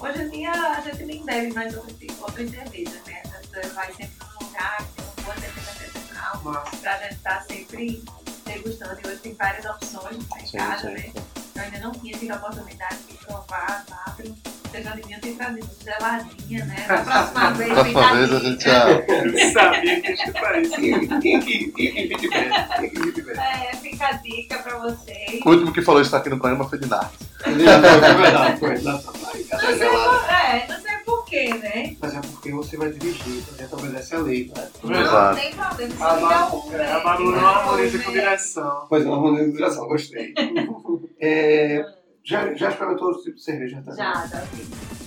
Hoje em dia a gente nem bebe mais outras, outras cervejas, né? A gente vai sempre num lugar que tem uma boa cerveja artesanal. Pra gente estar sempre degustando. E hoje tem várias opções no mercado, né? Eu ainda não tinha tido a oportunidade de provar Babylon. Vocês já deviam ter trazido geladinha, né? Da próxima vez, Próxima vez a gente já. eu sabia que isso isso. Quem que bem? É, fica a dica pra vocês. O último que falou isso aqui no programa foi de Nath. É foi. Vai, Não cadê sei, gelada? por, é, sei porquê, né? Mas é porque você vai dirigir, gente obedece a lei, né? Não Exato. tem problema, A só liga Balu Uber. é, a Balu não harmoniza com direção. Pois é, uma monetização, gostei. É, já, já experimentou outro tipo de cerveja? Tá? Já, já vi.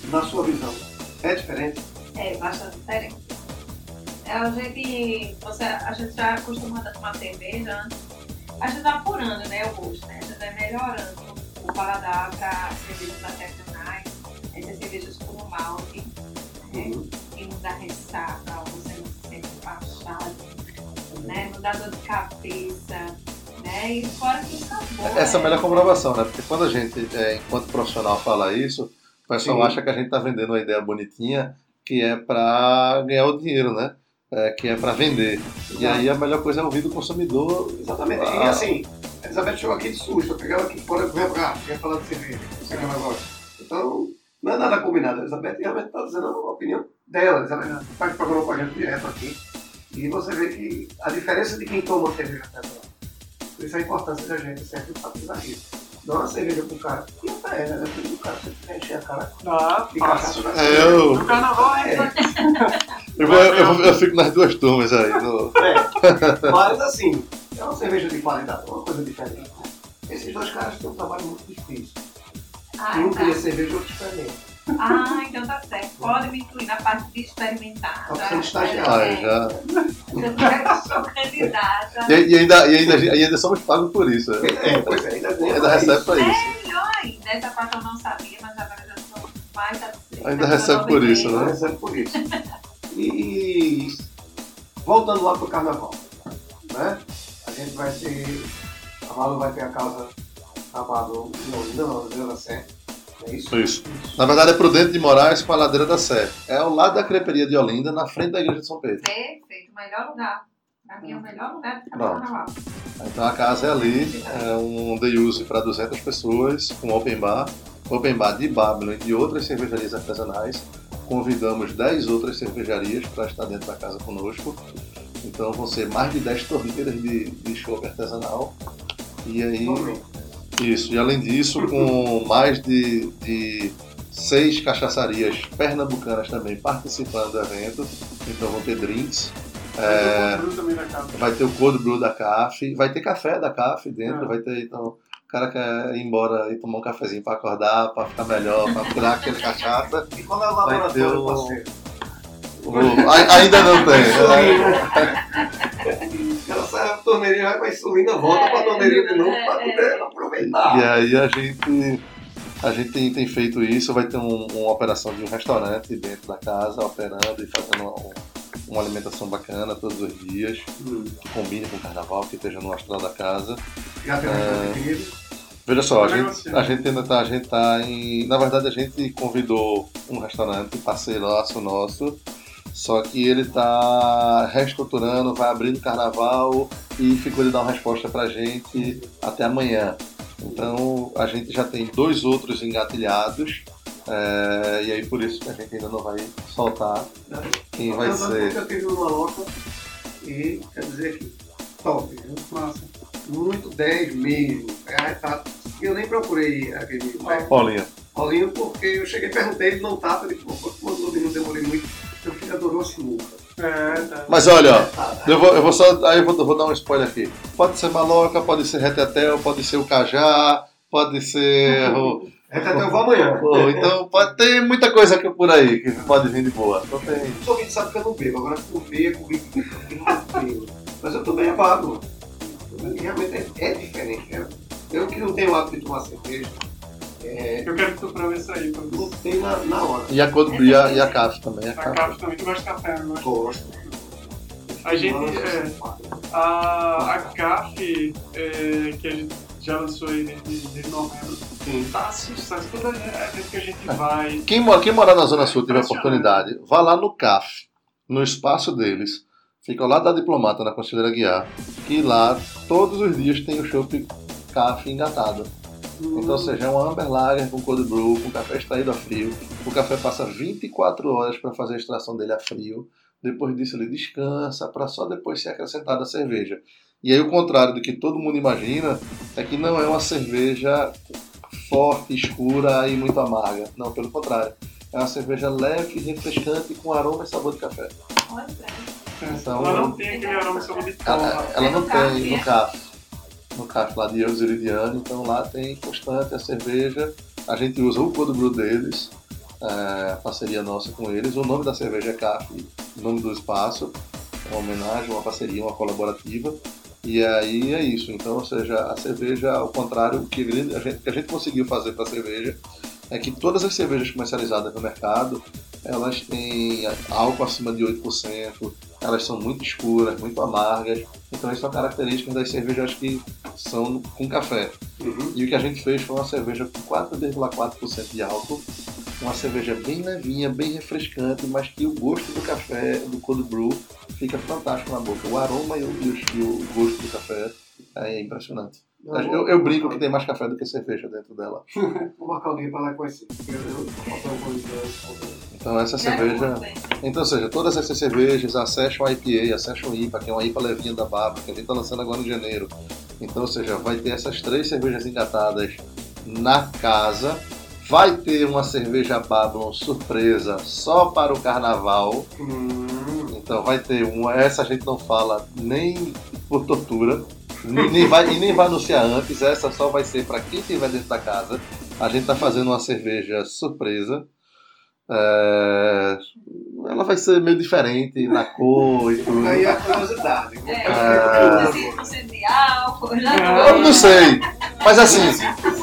Na sua visão, é diferente? É bastante diferente. É, a gente, você, a gente já acostuma a tomar cerveja antes. A gente vai apurando né, o gosto, né? A gente vai melhorando o paladar para cervejas artesanais, essas cervejas com malte, né? Que não dá ressaca, você não se sente baixado, né? Não dá dor de cabeça, né? E fora que sabor. Essa é a né? melhor comprovação, né? Porque quando a gente, é, enquanto profissional, fala isso, o pessoal Sim. acha que a gente tá vendendo uma ideia bonitinha que é para ganhar o dinheiro, né? É, que é para vender. E aí a melhor coisa é ouvir do consumidor. Exatamente. E Ah. assim, a Elizabeth chegou aqui de susto, eu peguei ela aqui fora e falei, ah, quer falar de cerveja, que ela gosta. Então, não é nada combinado. A Elizabeth realmente está dizendo a opinião dela. A Elizabeth faz programa com a gente direto aqui. E você vê que a diferença de quem toma cerveja artesanal Por isso a importância da gente sempre enfatizar isso. Dá uma cerveja pro cara. E até é, né? Depende do cara, você quer encher a cara Dá, de fácil. É, eu, No carnaval é. eu, vou- eu, vou- eu fico nas duas turmas aí. no- É. Mas assim, é uma cerveja de qualidade, é uma coisa diferente. Esses dois caras têm um trabalho muito difícil. Ah, um tá. cria cerveja e outro experimenta. Ah, então tá certo. Pode me incluir na parte de experimentar. Tá precisando de estagiário. Ah, É, já. Eu sou candidata. E, e ainda, e, ainda, e ainda somos pagos por isso. né? É, pois é, ainda Ainda recebe pra isso. Melhor ainda. Essa parte eu não sabia, mas agora já sou mais satisfeita. Ainda recebe por isso, Ainda né? recebe por isso. E voltando lá pro carnaval, né? A gente vai ter. A Malu vai ter a casa não, Vila Sé. É isso? Isso. Na verdade é Prudente de Moraes com a Ladeira da Sé. É ao lado da creperia de Olinda, na frente da igreja de São Pedro. Perfeito, o melhor lugar. Pra mim é o melhor lugar carnaval. Então a casa é ali, é um day use para 200 pessoas, com open bar, open bar de Babylon e de outras cervejarias artesanais. Convidamos 10 outras cervejarias para estar dentro da casa conosco. Então vão ser mais de 10 torneiras de, de chopp artesanal. E aí, Totalmente. Isso. E além disso, com mais de, de seis cachaçarias pernambucanas também participando do evento. Então vão ter drinks. É... Vai ter o cold brew da CAF, vai ter café da CAF dentro, Ah. vai ter, então, o cara quer ir embora e tomar um cafezinho pra acordar, pra ficar melhor, pra tirar aquele cachaça. E qual é o laboratório, o- parceiro? Ainda não tem. né? Ela sai da torneirinha, vai pra insulina, volta pra torneirinha de novo pra É, poder aproveitar. E aí a gente, a gente tem, tem feito isso, vai ter um- uma operação de um restaurante dentro da casa, operando e fazendo uma, uma alimentação bacana todos os dias, Hum. que combine com o carnaval, que esteja no astral da casa. Já tem um É. Veja só, a gente, a gente ainda tá, a gente tá em. Na verdade a gente convidou um restaurante, parceiraço nosso, só que ele tá reestruturando, vai abrir no carnaval e ficou de dar uma resposta pra gente até amanhã. Então a gente já tem dois outros engatilhados. é, e aí por isso que a gente ainda não vai soltar quem vai Eu ser. nunca tive uma loca e quer dizer que top, viu? Massa. Muito 10 mesmo. É, tá. Eu nem procurei aquele Paulinha. Paulinho porque eu cheguei e perguntei, ele não tá, ele falou, mandou não demorei muito. É, tá. Mas olha, ó, Eu vou, eu vou só. Aí eu vou, vou dar um spoiler aqui. Pode ser maloca, pode ser retetel, pode ser o cajá, pode ser. o, até eu vou amanhã. o- então pode ter muita coisa aqui por aí que pode vir de boa. Então tem. Só que sabe que eu não bebo, agora bebo, eu não bebo. Mas eu tô bem vago. Realmente é, é diferente. né? Eu que não tenho hábito de tomar cerveja, é, Eu quero que tu prove isso aí. Tem na, na hora. E a cor e a, e a CAF também. A A CAF. Capes também, tu gosta de café, não gosta? Gosto. A gente, Nossa, é, a, a CAF, é, que a gente já lançou aí desde, desde novembro, Sim. tá sucesso. Toda evento que a gente vai, Quem, mora, quem morar na Zona Sul tiver oportunidade, vá lá no CAF, no espaço deles. Fica ao lado da diplomata na Conselheira Guiar. E lá, todos os dias, tem o chopp CAF engatado. Então, ou seja, é um Amber Lager com cold brew, com café extraído a frio. O café passa 24 horas para fazer a extração dele a frio. Depois disso, ele descansa para só depois ser acrescentada a cerveja. E aí, o contrário do que todo mundo imagina é que não é uma cerveja forte, escura e muito amarga. Não, pelo contrário. É uma cerveja leve, refrescante, com aroma e sabor de café. Olha. Então, ela não tem aquele aroma sabor de Ela, porra. ela É não tem no é? No CAF lá de Euros Iridiano, então lá tem constante a cerveja. A gente usa o cold brew deles, é, parceria nossa com eles. O nome da cerveja é CAF, o nome do espaço, é uma homenagem, uma parceria, uma colaborativa. E aí é isso. Então, ou seja, a cerveja, ao contrário, o que a gente, que a gente conseguiu fazer para a cerveja é que todas as cervejas comercializadas no mercado elas têm álcool acima de 8%, elas são muito escuras, muito amargas. Então, isso são características das cervejas que são com café. Uhum. E o que a gente fez foi uma cerveja com 4,4% de álcool, uma cerveja bem levinha, bem refrescante, mas que o gosto do café, do cold brew, fica fantástico na boca. O aroma e o- e o gosto do café é impressionante. Eu, eu brinco que tem mais café do que cerveja dentro dela. Vou marcar dia pra lá conhecer. Então essa Quero cerveja. Então, ou seja, todas essas cervejas, a Session IPA, a Session IPA, que é uma IPA levinha da Baba, que a gente está lançando agora em janeiro, Então, ou seja, vai ter essas três cervejas engatadas na casa. Vai ter uma cerveja Babylon surpresa só para o carnaval. Hum, Então vai ter uma. Essa a gente não fala nem por tortura. Nem, nem vai, e nem vai anunciar antes. Essa só vai ser para quem estiver dentro da casa. A gente tá fazendo uma cerveja surpresa. É, Ela vai ser meio diferente na cor e tudo. aí a curiosidade. É, Ah. assim, você de álcool, já Ah. Eu não sei. Mas assim,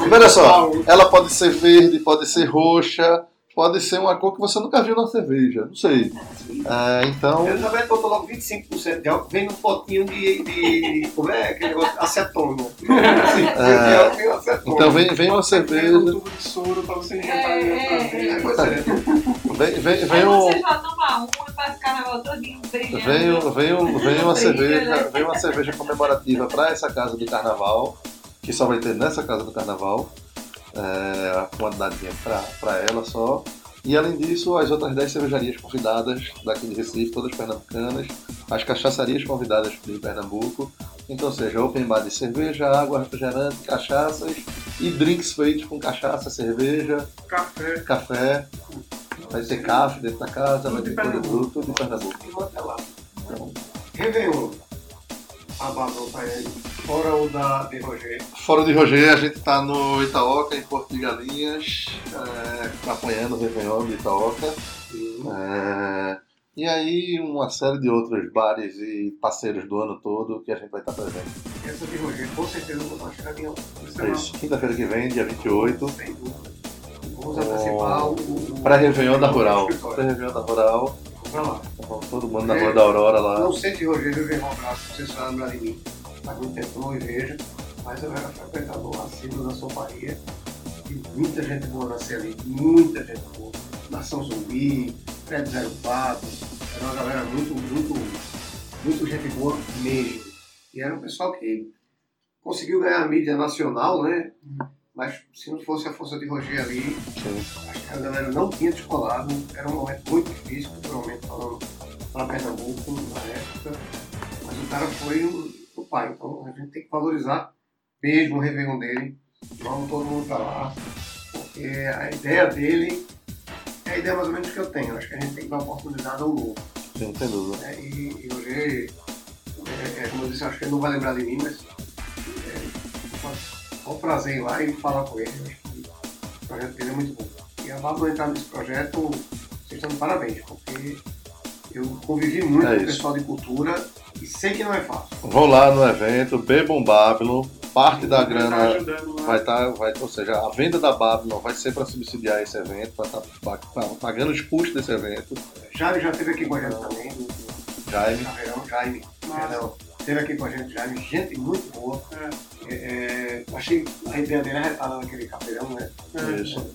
veja só. Ela pode ser verde, pode ser roxa, pode ser uma cor que você nunca viu na cerveja. Não sei. É, então. Eu também botou logo 25% de álcool, vem num potinho de, de. Como é aquele negócio? Acetona. De álcool acetona. Então vem, vem uma cerveja. um tubo de soro pra você injetar É, é. É, é. Vem, vem, vem um. você já toma uma e faz o carnaval todinho brilhando. Vem, vem, vem uma cerveja, vem uma cerveja comemorativa para essa casa do carnaval, que só vai ter nessa casa do carnaval, é, a quantidadezinha para ela só. E além disso, as outras 10 cervejarias convidadas daqui de Recife, todas pernambucanas, as cachaçarias convidadas de Pernambuco. Então, seja open bar de cerveja, água, refrigerante, cachaças e drinks feitos com cachaça, cerveja, Café. café. Vai ter café dentro da casa, vai Tudo de ter tudo, tudo de Pernambuco. E manda lá. Réveillon. A Babylon tá aí. Fora o da de Roger. Fora de Roger, a gente tá no Itaoca, em Porto de Galinhas, é, apoiando o Réveillon de Itaoca. É, e aí uma série de outros bares e parceiros do ano todo que a gente vai estar presente. Essa de Roger, com certeza eu vou lá. Isso É isso. Quinta-feira que vem, dia 28, Sem dúvida. Vamos antecipar o. o- pré-Réveillon da Rural. escritório. Pré-Réveillon da Rural, pra lá. Todo mundo na Rua da Aurora lá. Não sei se Roger vai um abraço, vocês vão lembrar de mim. Faz muito tempo não vejo, mas eu era frequentador assíduo da Soparia. E muita gente boa nasceu ali, muita gente boa. Nação Zumbi, Fred Zero Pato, era uma galera muito, muito, muito gente boa mesmo. E era um pessoal que conseguiu ganhar a mídia nacional, né? Mas se não fosse a força de Roger ali, Sim. acho que a galera não tinha descolado. Era um momento muito difícil, culturalmente falando, para Pernambuco na época. Mas o cara foi o, o pai. Então a gente tem que valorizar mesmo o Réveillon dele. Vamos todo mundo para lá. Porque a ideia dele é a ideia mais ou menos que eu tenho. Acho que a gente tem que dar oportunidade ao novo. Sim, sem dúvida. né? E, e Roger, é, é, como eu disse, acho que ele não vai lembrar de mim, mas é, um prazer ir lá e falar com ele. Acho que o projeto dele é muito bom. E a Babylon entrar nesse projeto, vocês estão de parabéns, porque eu convivi muito É com o pessoal de cultura e sei que não é fácil. Vão lá no evento, bebam Babylon, parte da Tá grana vai estar, vai, ou seja, a venda da Babylon vai ser para subsidiar esse evento, para estar pagando os custos desse evento. Jaime já esteve aqui com a gente também, Jaime, Jaime, Nossa. perdão, esteve aqui com a gente, Jaime, gente muito boa. É, É, é, achei a ideia dele arretada naquele caveirão, né? é. isso.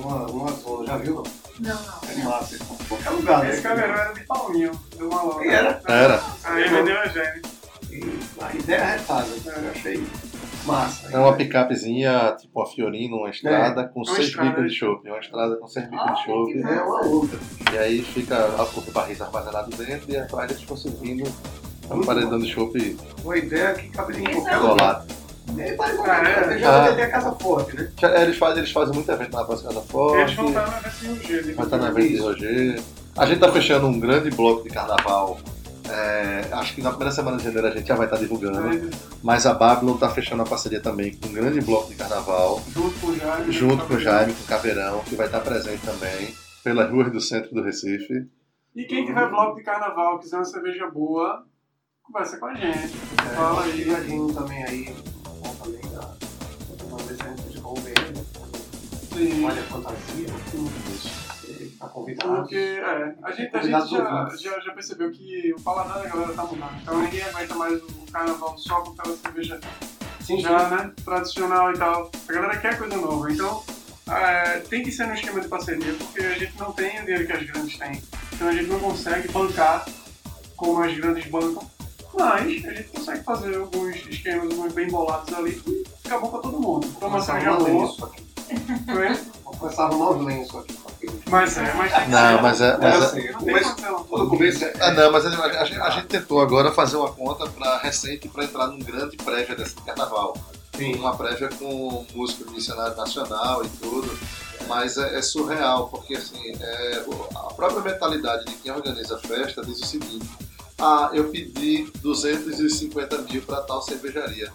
Uma, uma zona, já viu? Não? Não. É massa, qualquer lugar. Esse né? caveirão era de Paulinho, do Malão. Era? Era. Aí vendeu a Gene. E a ideia é arretada, né? eu achei massa. É uma picapezinha, tipo uma Fiorino, uma estrada com uma seis estrada. bicos de chope. Uma estrada com seis bicos de Ah, chope. que É uma luta. E aí fica a barris armazenado dentro e atrás eles ficam servindo paredão de chope Uma ideia que caberia em qualquer é lugar. colado. Ele pode Ah, qualquer é? lugar, já Ah. vai ter a casa forte, né? Já- Eles fazem, eles fazem muito evento na Praça Casa Eles Forte. vão estar no evento em UG. Vai estar de Roger. A gente tá fechando um grande bloco de carnaval. É, acho que na primeira semana de janeiro a gente já vai estar divulgando. Mas a Babylon tá fechando a parceria também com um grande bloco de carnaval. Junto com o Jaime. Junto com o Jaime, com o Caveirão, que vai estar presente também. Pelas ruas do centro do Recife. E quem tiver bloco de carnaval, quiser uma cerveja boa, conversa com a gente. Fala aí. Ligadinho também aí, bom também da. Uma vez a gente desenvolver, né? Sim. Olha a fantasia, ele tá convidado. Porque é, a gente, a gente já, já, já percebeu que o paladar da galera tá mudando. Então ninguém aguenta mais o carnaval só com aquela cerveja Sim, já, né, tradicional e tal. A galera quer coisa nova. Então é, tem que ser no esquema de parceria, porque a gente não tem o dinheiro que as grandes têm. Então a gente não consegue bancar como as grandes bancam. Mas a gente consegue fazer alguns esquemas bem bolados ali e fica bom pra todo mundo. Toma Começar a cerveja arrumar boa. lenço aqui. Vou começar a arrumar os lenços aqui. Mas é, mas tem que Não, ser. mas é. É, Mas é começo- condição. Todo começo é. ah, não, mas a, a gente- a gente tentou agora fazer uma conta para recente para entrar num grande prévia desse carnaval. Sim. Uma prévia com música de missionário nacional e tudo, mas é, é surreal, porque assim, é, a própria mentalidade de quem organiza a festa diz o seguinte: ah, eu pedi 250 mil para tal cervejaria.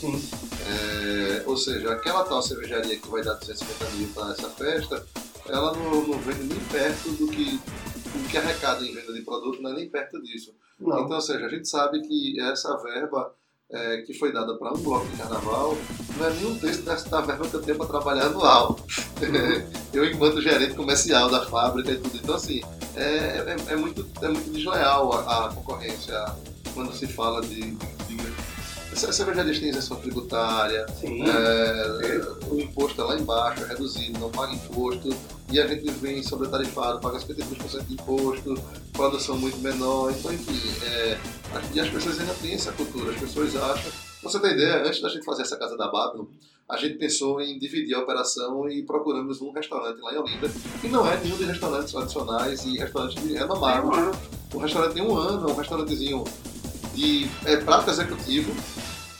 Sim. É, ou seja, aquela tal cervejaria que vai dar 250 mil para essa festa, ela não, não vende nem perto do que, o que arrecada em venda de produto, não é nem perto disso. Não. Então, ou seja, a gente sabe que essa verba é, que foi dada para um bloco de carnaval não é nenhum terço dessa da verba que eu tenho para trabalhar anual. eu, enquanto gerente comercial da fábrica e tudo. Então, assim, é, é, é muito, é muito desleal a, a concorrência quando se fala de. de, cervejarias têm isenção tributária, é, o imposto é lá embaixo, é reduzido, não paga imposto, e a gente vem sobretarifado, paga 52% de imposto, produção muito menor, então enfim, é, e as pessoas ainda têm essa cultura, as pessoas acham. Pra você ter ideia, antes da gente fazer essa casa da Babylon, a gente pensou em dividir a operação e procuramos um restaurante lá em Olinda, que não é nenhum de restaurantes tradicionais e restaurantes de Tem renomado. um ano. O restaurante tem um ano, é um restaurantezinho de é, prato executivo,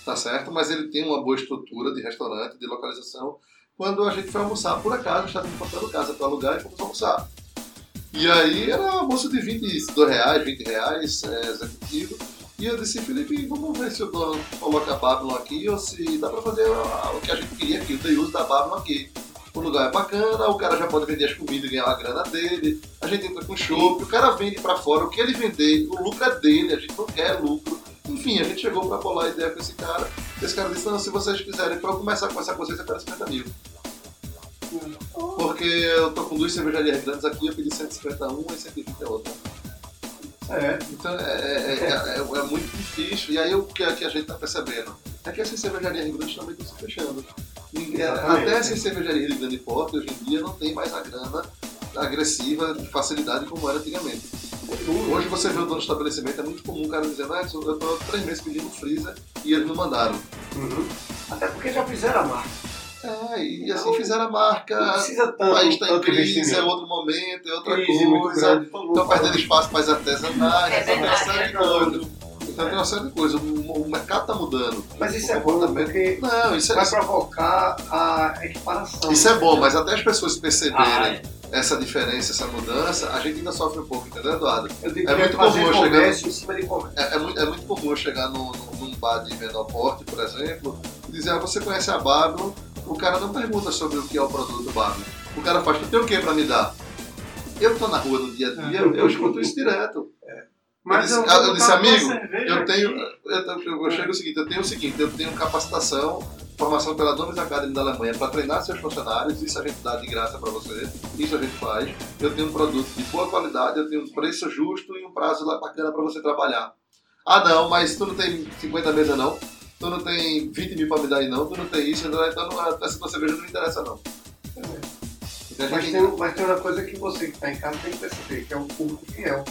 tá certo? Mas ele tem uma boa estrutura de restaurante, de localização. Quando a gente foi almoçar, por acaso, estava encontrando casa para alugar e fomos almoçar. E aí era um almoço de 22 reais, 20 reais, é, executivo. E eu disse, Felipe, vamos ver se o dono coloca a Babylon aqui ou se dá para fazer o que a gente queria aqui, o day use da Babylon aqui. O lugar é bacana, o cara já pode vender as comidas e ganhar a grana dele. A gente entra com chopp, o cara vende para fora, o que ele vender, o lucro é dele, a gente não quer lucro. Enfim, a gente chegou para bolar a ideia com esse cara. Esse cara disse, não, se vocês quiserem, para eu começar com essa consciência, eu quero 50 mil. Porque eu tô com duas cervejarias grandes aqui, eu pedi 150 uma e 120 a outra. É. Então é, é, é, é- é muito difícil. E aí o que, que a gente está percebendo é que essas cervejarias grandes também estão se fechando. Até essas cervejarias de grande porte hoje em dia não tem mais a grana agressiva de facilidade como era antigamente. Hoje você vê o dono do estabelecimento, é muito comum o cara dizendo, ah, eu tô três meses pedindo freezer e eles não mandaram. Uhum. Até porque já fizeram a marca. É, e assim fizeram a marca, Não precisa o tanto, país está em crise, é outro momento, é outra Crise coisa. Estão perdendo espaço para as artesanais, É então tem uma série de coisas. Então tem uma série de coisas. O, o mercado está mudando. Mas isso O é bom, comportamento- porque Não, isso é, vai provocar a equiparação. isso é bom, mas até as pessoas Ah, perceberem é. Essa diferença, essa mudança, a gente ainda sofre um pouco, entendeu, Eduardo? Eu digo É que muito comum eu chegar- comércio em cima de comércio. É, é muito, é muito comum eu chegar num, bar de menor porte, por exemplo, e dizer, ah, você conhece a Babylon? O cara não pergunta sobre o que é o produto Babylon. O cara faz, tu tem o que pra me dar? Eu tô na rua no dia a dia, eu, eu escuto isso direto. Mas Eu eu, disse- eu disse, botar uma amigo, Eu tenho, aqui. eu, eu, eu chego o seguinte, eu tenho o seguinte, eu tenho capacitação, formação pela Domes Academy da Alemanha para treinar seus funcionários, isso a gente dá de graça para você, isso a gente faz. Eu tenho um produto de boa qualidade, eu tenho um preço justo e um prazo lá bacana para você trabalhar. Ah não, mas tu não tem 50 mesas não, tu não tem 20 mil para me dar aí não, tu não tem isso, então não, essa tua cerveja não me interessa não. Então, Mas tem, mas tem uma coisa que você que está em casa tem que perceber, que é o público fiel.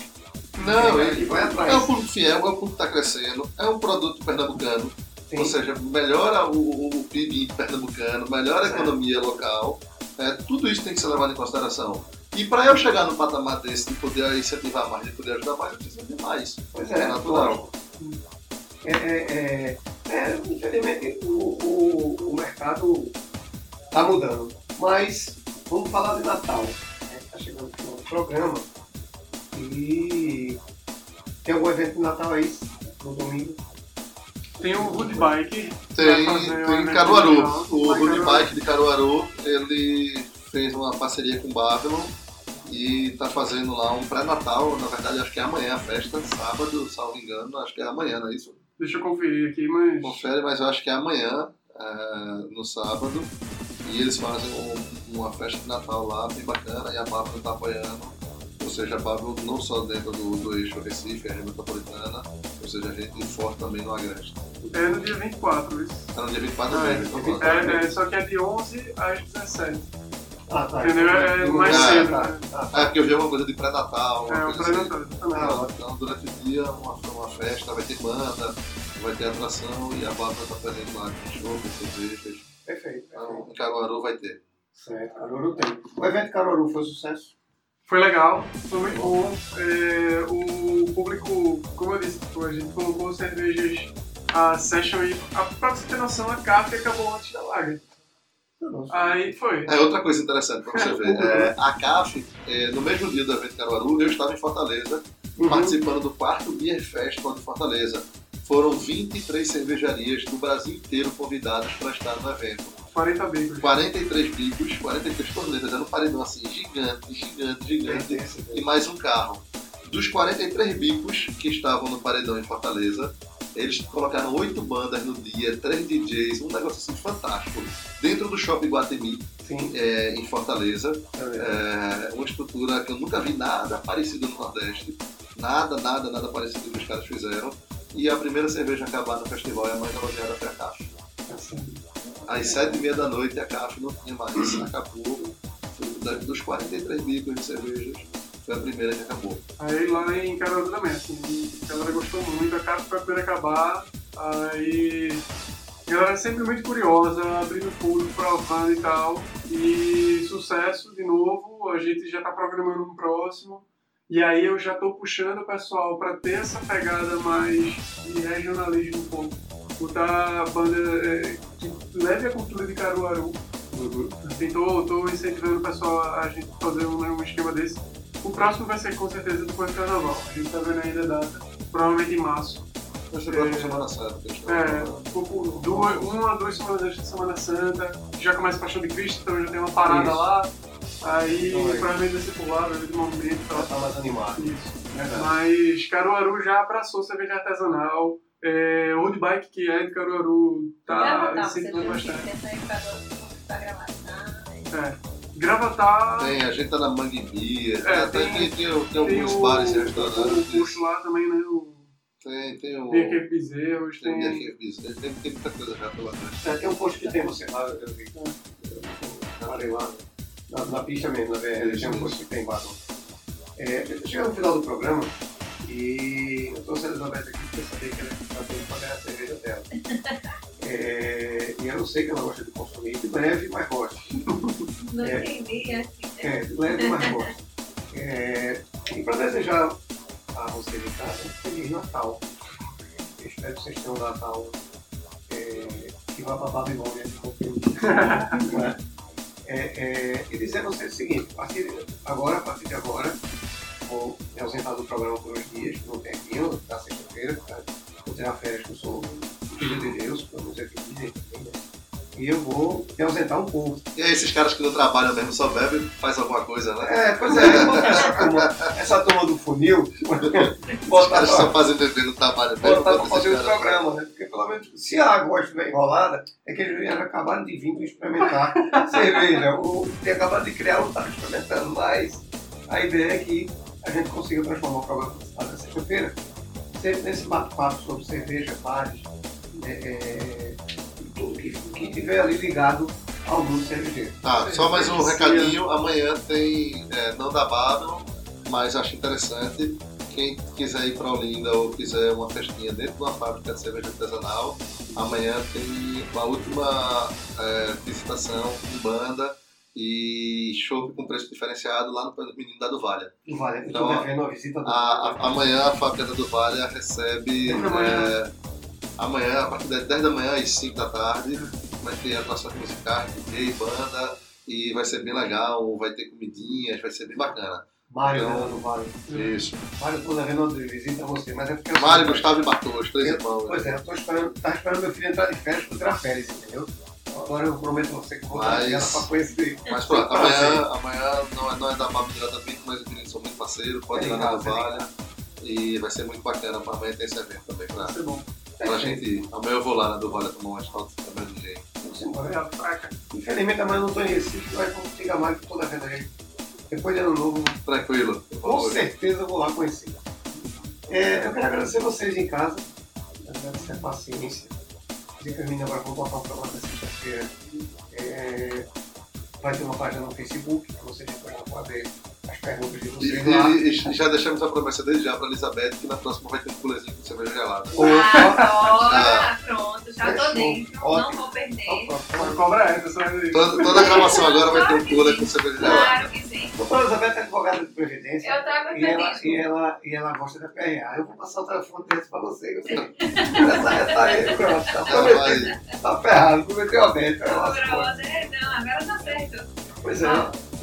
não, Ele ele, vai atrás. é um público fiel, é um público que está crescendo, é um produto pernambucano, Sim. Ou seja, melhora o, o PIB pernambucano, melhora a Certo. economia local. É, tudo isso tem que ser levado em consideração. E para eu chegar no patamar desse, de poder incentivar mais, de poder ajudar mais, eu preciso de mais. Pois É é, natural. É, é, é, é, infelizmente o, o, o mercado está mudando. Mas vamos falar de Natal. Está chegando no final do programa. E tem algum evento de Natal aí no domingo? Tem o Hood Bike. Tem, tem Caruaru. O Caruaru. Bike de Caruaru, ele fez uma parceria com o Babylon e está fazendo lá um pré-natal. Na verdade, acho que é amanhã a festa, sábado, salvo engano, acho que é amanhã, não é isso? Deixa eu conferir aqui, mas. Confere, mas eu acho que é amanhã, é, no sábado. E eles fazem um- uma festa de Natal lá, bem bacana, e a Pablo está apoiando. Ou seja, a Pablo não só dentro do, do eixo Recife, a região metropolitana, ou seja, a gente forte também no Agreste. É no dia 24, isso. Tá no dia 24 Ah, de é, mesmo, então pronto. É, é, só que é de 11 às 17. Ah, tá. Entendeu? É mais Ah, cedo. tá, né? tá. É porque eu vi uma coisa de pré-natal, É, o assim. pré-natal, exatamente. Ah, Então, durante o dia, uma, uma festa, vai ter banda, vai ter atração e a Bárbara está presente lá com show, com cervejas. Perfeito, Então, em Caruaru vai ter. Certo, Caruaru tem. O evento Caruaru foi um sucesso? Foi legal, foi muito bom. É, o público, como eu disse, a gente colocou cervejas a Session a, pra você ter noção, a CAF acabou antes da Lager. Aí foi. É outra coisa interessante pra você ver. É, a CAF, é, no mesmo dia do evento Caruaru, eu estava em Fortaleza, Uhum. participando do quarto Beer Festival de Fortaleza. Foram 23 cervejarias do Brasil inteiro convidadas para estar no evento. 40 bicos. 43 bicos, 43 torneiras, era um paredão assim, gigante, gigante, gigante, e mais um carro. Dos 43 bicos que estavam no paredão em Fortaleza, eles colocaram oito bandas no dia, três DJs, um negócio assim fantástico. Dentro do Shopping Guatemi, é, em Fortaleza, é é uma estrutura que eu nunca vi nada parecido no Nordeste. Nada, nada, nada parecido que os caras fizeram. E a primeira cerveja a acabar no festival é a mais elogiada foi a CAF. Assim, Às sete e meia da noite a CAF não tinha mais, acabou. Dos 43 bicos de cervejas, foi a primeira que acabou. Aí lá em Caruaru também, assim, a galera gostou muito, a casa foi a primeira a acabar, aí a galera é sempre muito curiosa, abrindo tudo, provando e tal, e sucesso de novo, a gente já tá programando um próximo, e aí eu já tô puxando o pessoal pra ter essa pegada mais de regionalismo um pouco, botar a banda é, que leve a cultura de Caruaru, assim, tô, tô incentivando o pessoal a a gente fazer um, né, um esquema desse, o próximo vai ser com certeza depois do carnaval. A gente tá vendo ainda a data. Provavelmente em março. Vai ser próxima Semana Santa. É, pouco, duas, uma, duas semanas antes da Semana Santa. Já começa a Paixão de Cristo, então já tem uma parada Isso. lá. Aí Então, aí. provavelmente vai ser por lá, vai ver de movimento já tal. tá mais animado. Isso. Verdade. Mas Caruaru já abraçou cerveja artesanal. É, Old Bike, que é de Caruaru, tá incentivando bastante. que essa aí tá gravada. Ah, É. Gravatar Tem, a gente tá na Mangue Beer, É, tem, tem- tem, tem, tem tem alguns o, bares e o restaurantes. curso lá também, né? O Tem, tem o. Beer Cave Bezerros, Tem, tem... Cave Business, tem, tem muita coisa já pela frente. É, tem um posto que tem você lá, eu vi. Eu trabalhei lá na, na pista mesmo, na BR, tem um posto que tem batom. É, chegando no final do programa e eu trouxe a Elizabeth aqui porque eu sabia que ela tendo para ganhar a cerveja dela. É, e eu não sei que ela gosta de consumir, de leve, mas gosta. não É. entendi, é assim. né? É, de leve, mas gosta. É, e para desejar a você de casa um Feliz Natal. Eu espero que vocês tenham um Natal é, que vá para a Babilônia de conteúdo. É, é, e dizer a você o seguinte, a partir de agora, a partir de agora, vou me ausentar do programa por uns dias, por um tempinho, da sexta-feira, tá? vou tirar férias que eu sou filho de Deus, não dizer que dizem também, né? E eu vou me ausentar um pouco. E aí, esses caras que não trabalham mesmo, só bebem, faz alguma coisa, né? É, pois é, essa turma, essa turma do funil, Os caras só fazem beber no trabalho mesmo. botar pra fazer o programa, né? Porque pelo menos, se a água estiver enrolada, é que eles já acabaram de vir experimentar cerveja. Ou tem acabado de criar ou está experimentando, mas a ideia é que a gente consiga transformar o programa na sexta-feira sempre nesse bate-papo sobre cerveja, bares, é, é, que, que tiver ali ligado ao mundo cervejeiro. Tá, só mais um recadinho. Amanhã tem Não da Babylon, mas acho interessante. Quem quiser ir para Olinda ou quiser uma festinha dentro de uma fábrica de cerveja artesanal, amanhã tem uma última é, visitação com banda e show com preço diferenciado lá no Menino da Duvalha. Eu Então, devendo a visita do. A, a- amanhã a fábrica da Duvalha recebe. É, amanhã, a partir das 10 da manhã às 5 da tarde, vai ter atrações musicais, DJ, banda, e vai ser bem legal, vai ter comidinhas, vai ser bem bacana. Mário Então- né, do Vale. Isso. Mário, estou devendo uma visita a você, mas é porque eu Mário, Gustavo e Bartô, três Eu- irmãos. Pois é, eu tô esperando, tava esperando meu filho entrar de férias para tirar férias, entendeu? Agora eu prometo a você que eu vou Mas- ela para conhecer. Mas pronto, amanhã, amanhã não, é, não é da MAP diretamente, mas os meninos são muito parceiros, pode ir lá na Duvalha. E vai ser muito bacana, amanhã tem esse evento também pra, Vai ser bom. Pra gente ir. Amanhã eu vou lá na Duvalha tomar umas fotos também de gente. A fraca. Infelizmente amanhã eu não estou em Recife, mas vamos ficar mais que toda vez aí. Depois de ano novo, Tranquilo. com vou- certeza eu vou lá conhecer. É, eu quero agradecer vocês em casa, agradecer a paciência. Dizer que meninas agora vão botar um programa na sexta-feira. É, vai ter uma página no Facebook, que vocês vão poder as perguntas de E, vocês lá. e- e já deixamos a promessa desde já pra Elizabeth que na próxima vai ter um pulezinho com cerveja gelada. Agora, pronto, já tô Fechou. dentro, não Ótimo. vou perder. Cobra essa. Toda, toda a gravação agora vai ter um cooler com cerveja gelada. Claro que sim. Doutora Elizabeth é advogada de previdência. Eu trago E ela, e, ela, e ela gosta da PRA. Eu vou passar o telefone desse pra você. você. essa, essa aí, pronto. Tá, vai. tá ferrado, prometeu a meta. não, agora tá certo. Pois é.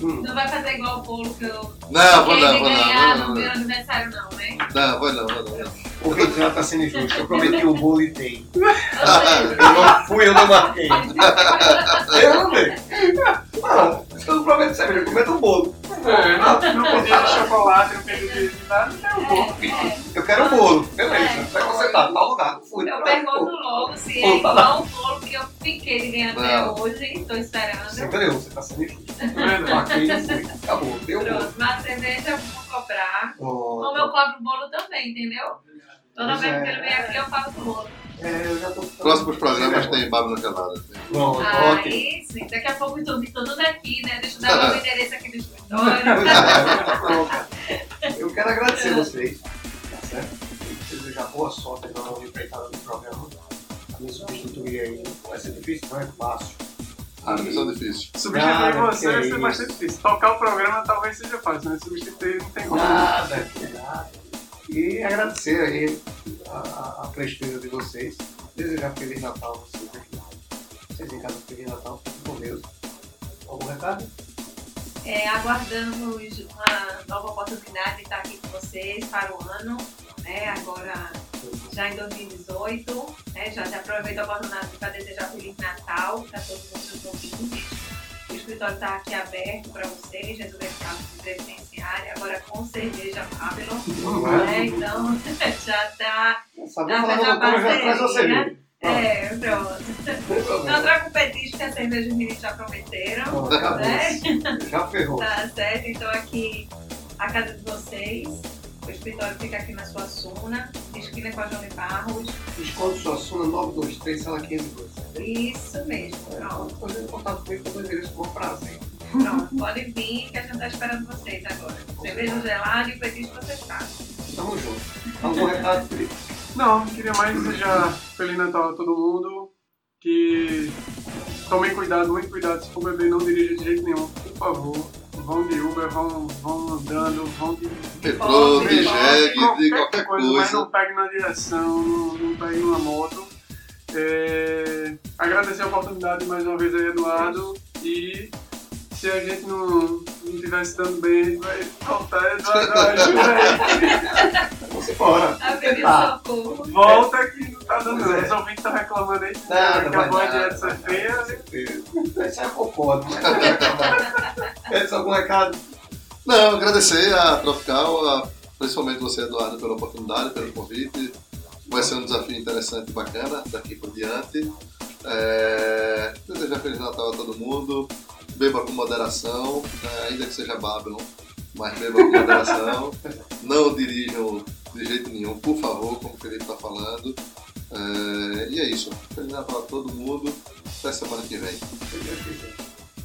Hum. Não vai fazer igual o bolo que eu. Não, vou não, vou não. Não, não, não, não, não, não, não, não, O Rei já tá sendo injusto. Eu prometi um bolo e seja, Eu não fui, eu não marquei. Eu não dei. Não, eu não prometo cerveja, eu prometo um bolo. É, não, não podia de chocolate, não podia de nada, não tem um bolo. Eu quero um bolo. Beleza. Vai você tá, tal lugar. Não fui. Eu pergunto logo se é tá igual o bolo que eu fiquei de ganhar até hoje. Tô esperando. Você entendeu? Você tá sendo injusto. Tá? Marquei, fui. Acabou. Deu o bolo. Pronto, mas a cerveja eu vou cobrar. Como eu Pronto. cobro o bolo também, entendeu? Toda Pois vez é. que ele vem aqui, eu pago o bolo. É, eu já tô... Próximos programas tem Bárbara Canada. Pronto, ótimo. Aí sim, daqui a pouco eu tô tudo daqui, né? Deixa eu dar o endereço aqui do escritório. Eu quero agradecer vocês, tá certo? E desejar boa sorte na nova empreitada do programa. A me substituir aí. Vai ser difícil, não é fácil. Ah, missão difícil. Substituir Cara, você vai ser isso. bastante difícil. Tocar o programa talvez seja fácil, mas substituir não tem como. Nada, que nada. E agradecer aí a, a, a presteza de vocês. Desejar Feliz Natal a vocês aqui. Vocês em casa, Feliz Natal, fiquem com Deus. Algum recado? É, aguardamos uma nova oportunidade de estar aqui com vocês para o ano, né? Agora já em 2018, né? Já, já aproveito a oportunidade para desejar Feliz Natal para todos os nossos ouvintes. O escritório está aqui aberto para vocês, resolver casos de previdenciária, agora com cerveja Babylon, né? Então já está. Já fez a parceria. viu. É, pronto. Não problema. trago petisco que a cerveja os meninos já prometeram, né? Já ferrou. Tá certo, então aqui a casa de vocês. O escritório fica aqui na sua Suna, esquina com a de Barros. Desconto sua Suna 923, sala 502. Isso mesmo, pronto. Pode fazer contato comigo com o endereço com prazer. Pronto, pode vir que a gente tá esperando vocês agora. Cerveja gelada e petisco vocês sabem. Tamo junto. Algum recado, Felipe? Não, queria mais desejar Feliz Natal a todo mundo. Que tomem cuidado, muito cuidado. Se for beber, não dirija de jeito nenhum, por favor. Vão de Uber, vão, vão andando, vão de Metrô, de jegue, de qualquer mas coisa. não pegue na direção, não, não pegue numa moto. É, agradecer a oportunidade mais uma vez aí, Eduardo. E se a gente não, não tivesse dando bem, a gente vai voltar, Eduardo, ajuda aí. Vamos embora. Tá. Volta que não tá dando. Pois é. Os ouvintes estão reclamando aí que Nada, que a é vai feia. Isso é concordo. Edson, algum recado? Não, agradecer a Tropical, a- principalmente você, Eduardo, pela oportunidade, pelo convite. Vai ser um desafio interessante e bacana daqui por diante. É, desejar Feliz Natal a todo mundo. Beba com moderação, né, ainda que seja Babylon, mas beba com moderação. Não dirijam de jeito nenhum, por favor, como o Felipe está falando. É, e é isso. Feliz Natal a todo mundo. Até semana que vem.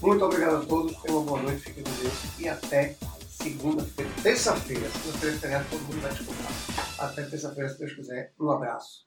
Muito obrigado a todos. Tenham uma boa noite. Fiquem com Deus. E até segunda-feira. Terça-feira. Segunda-feira todo mundo vai desculpar. Até terça-feira, se Deus quiser. Um abraço.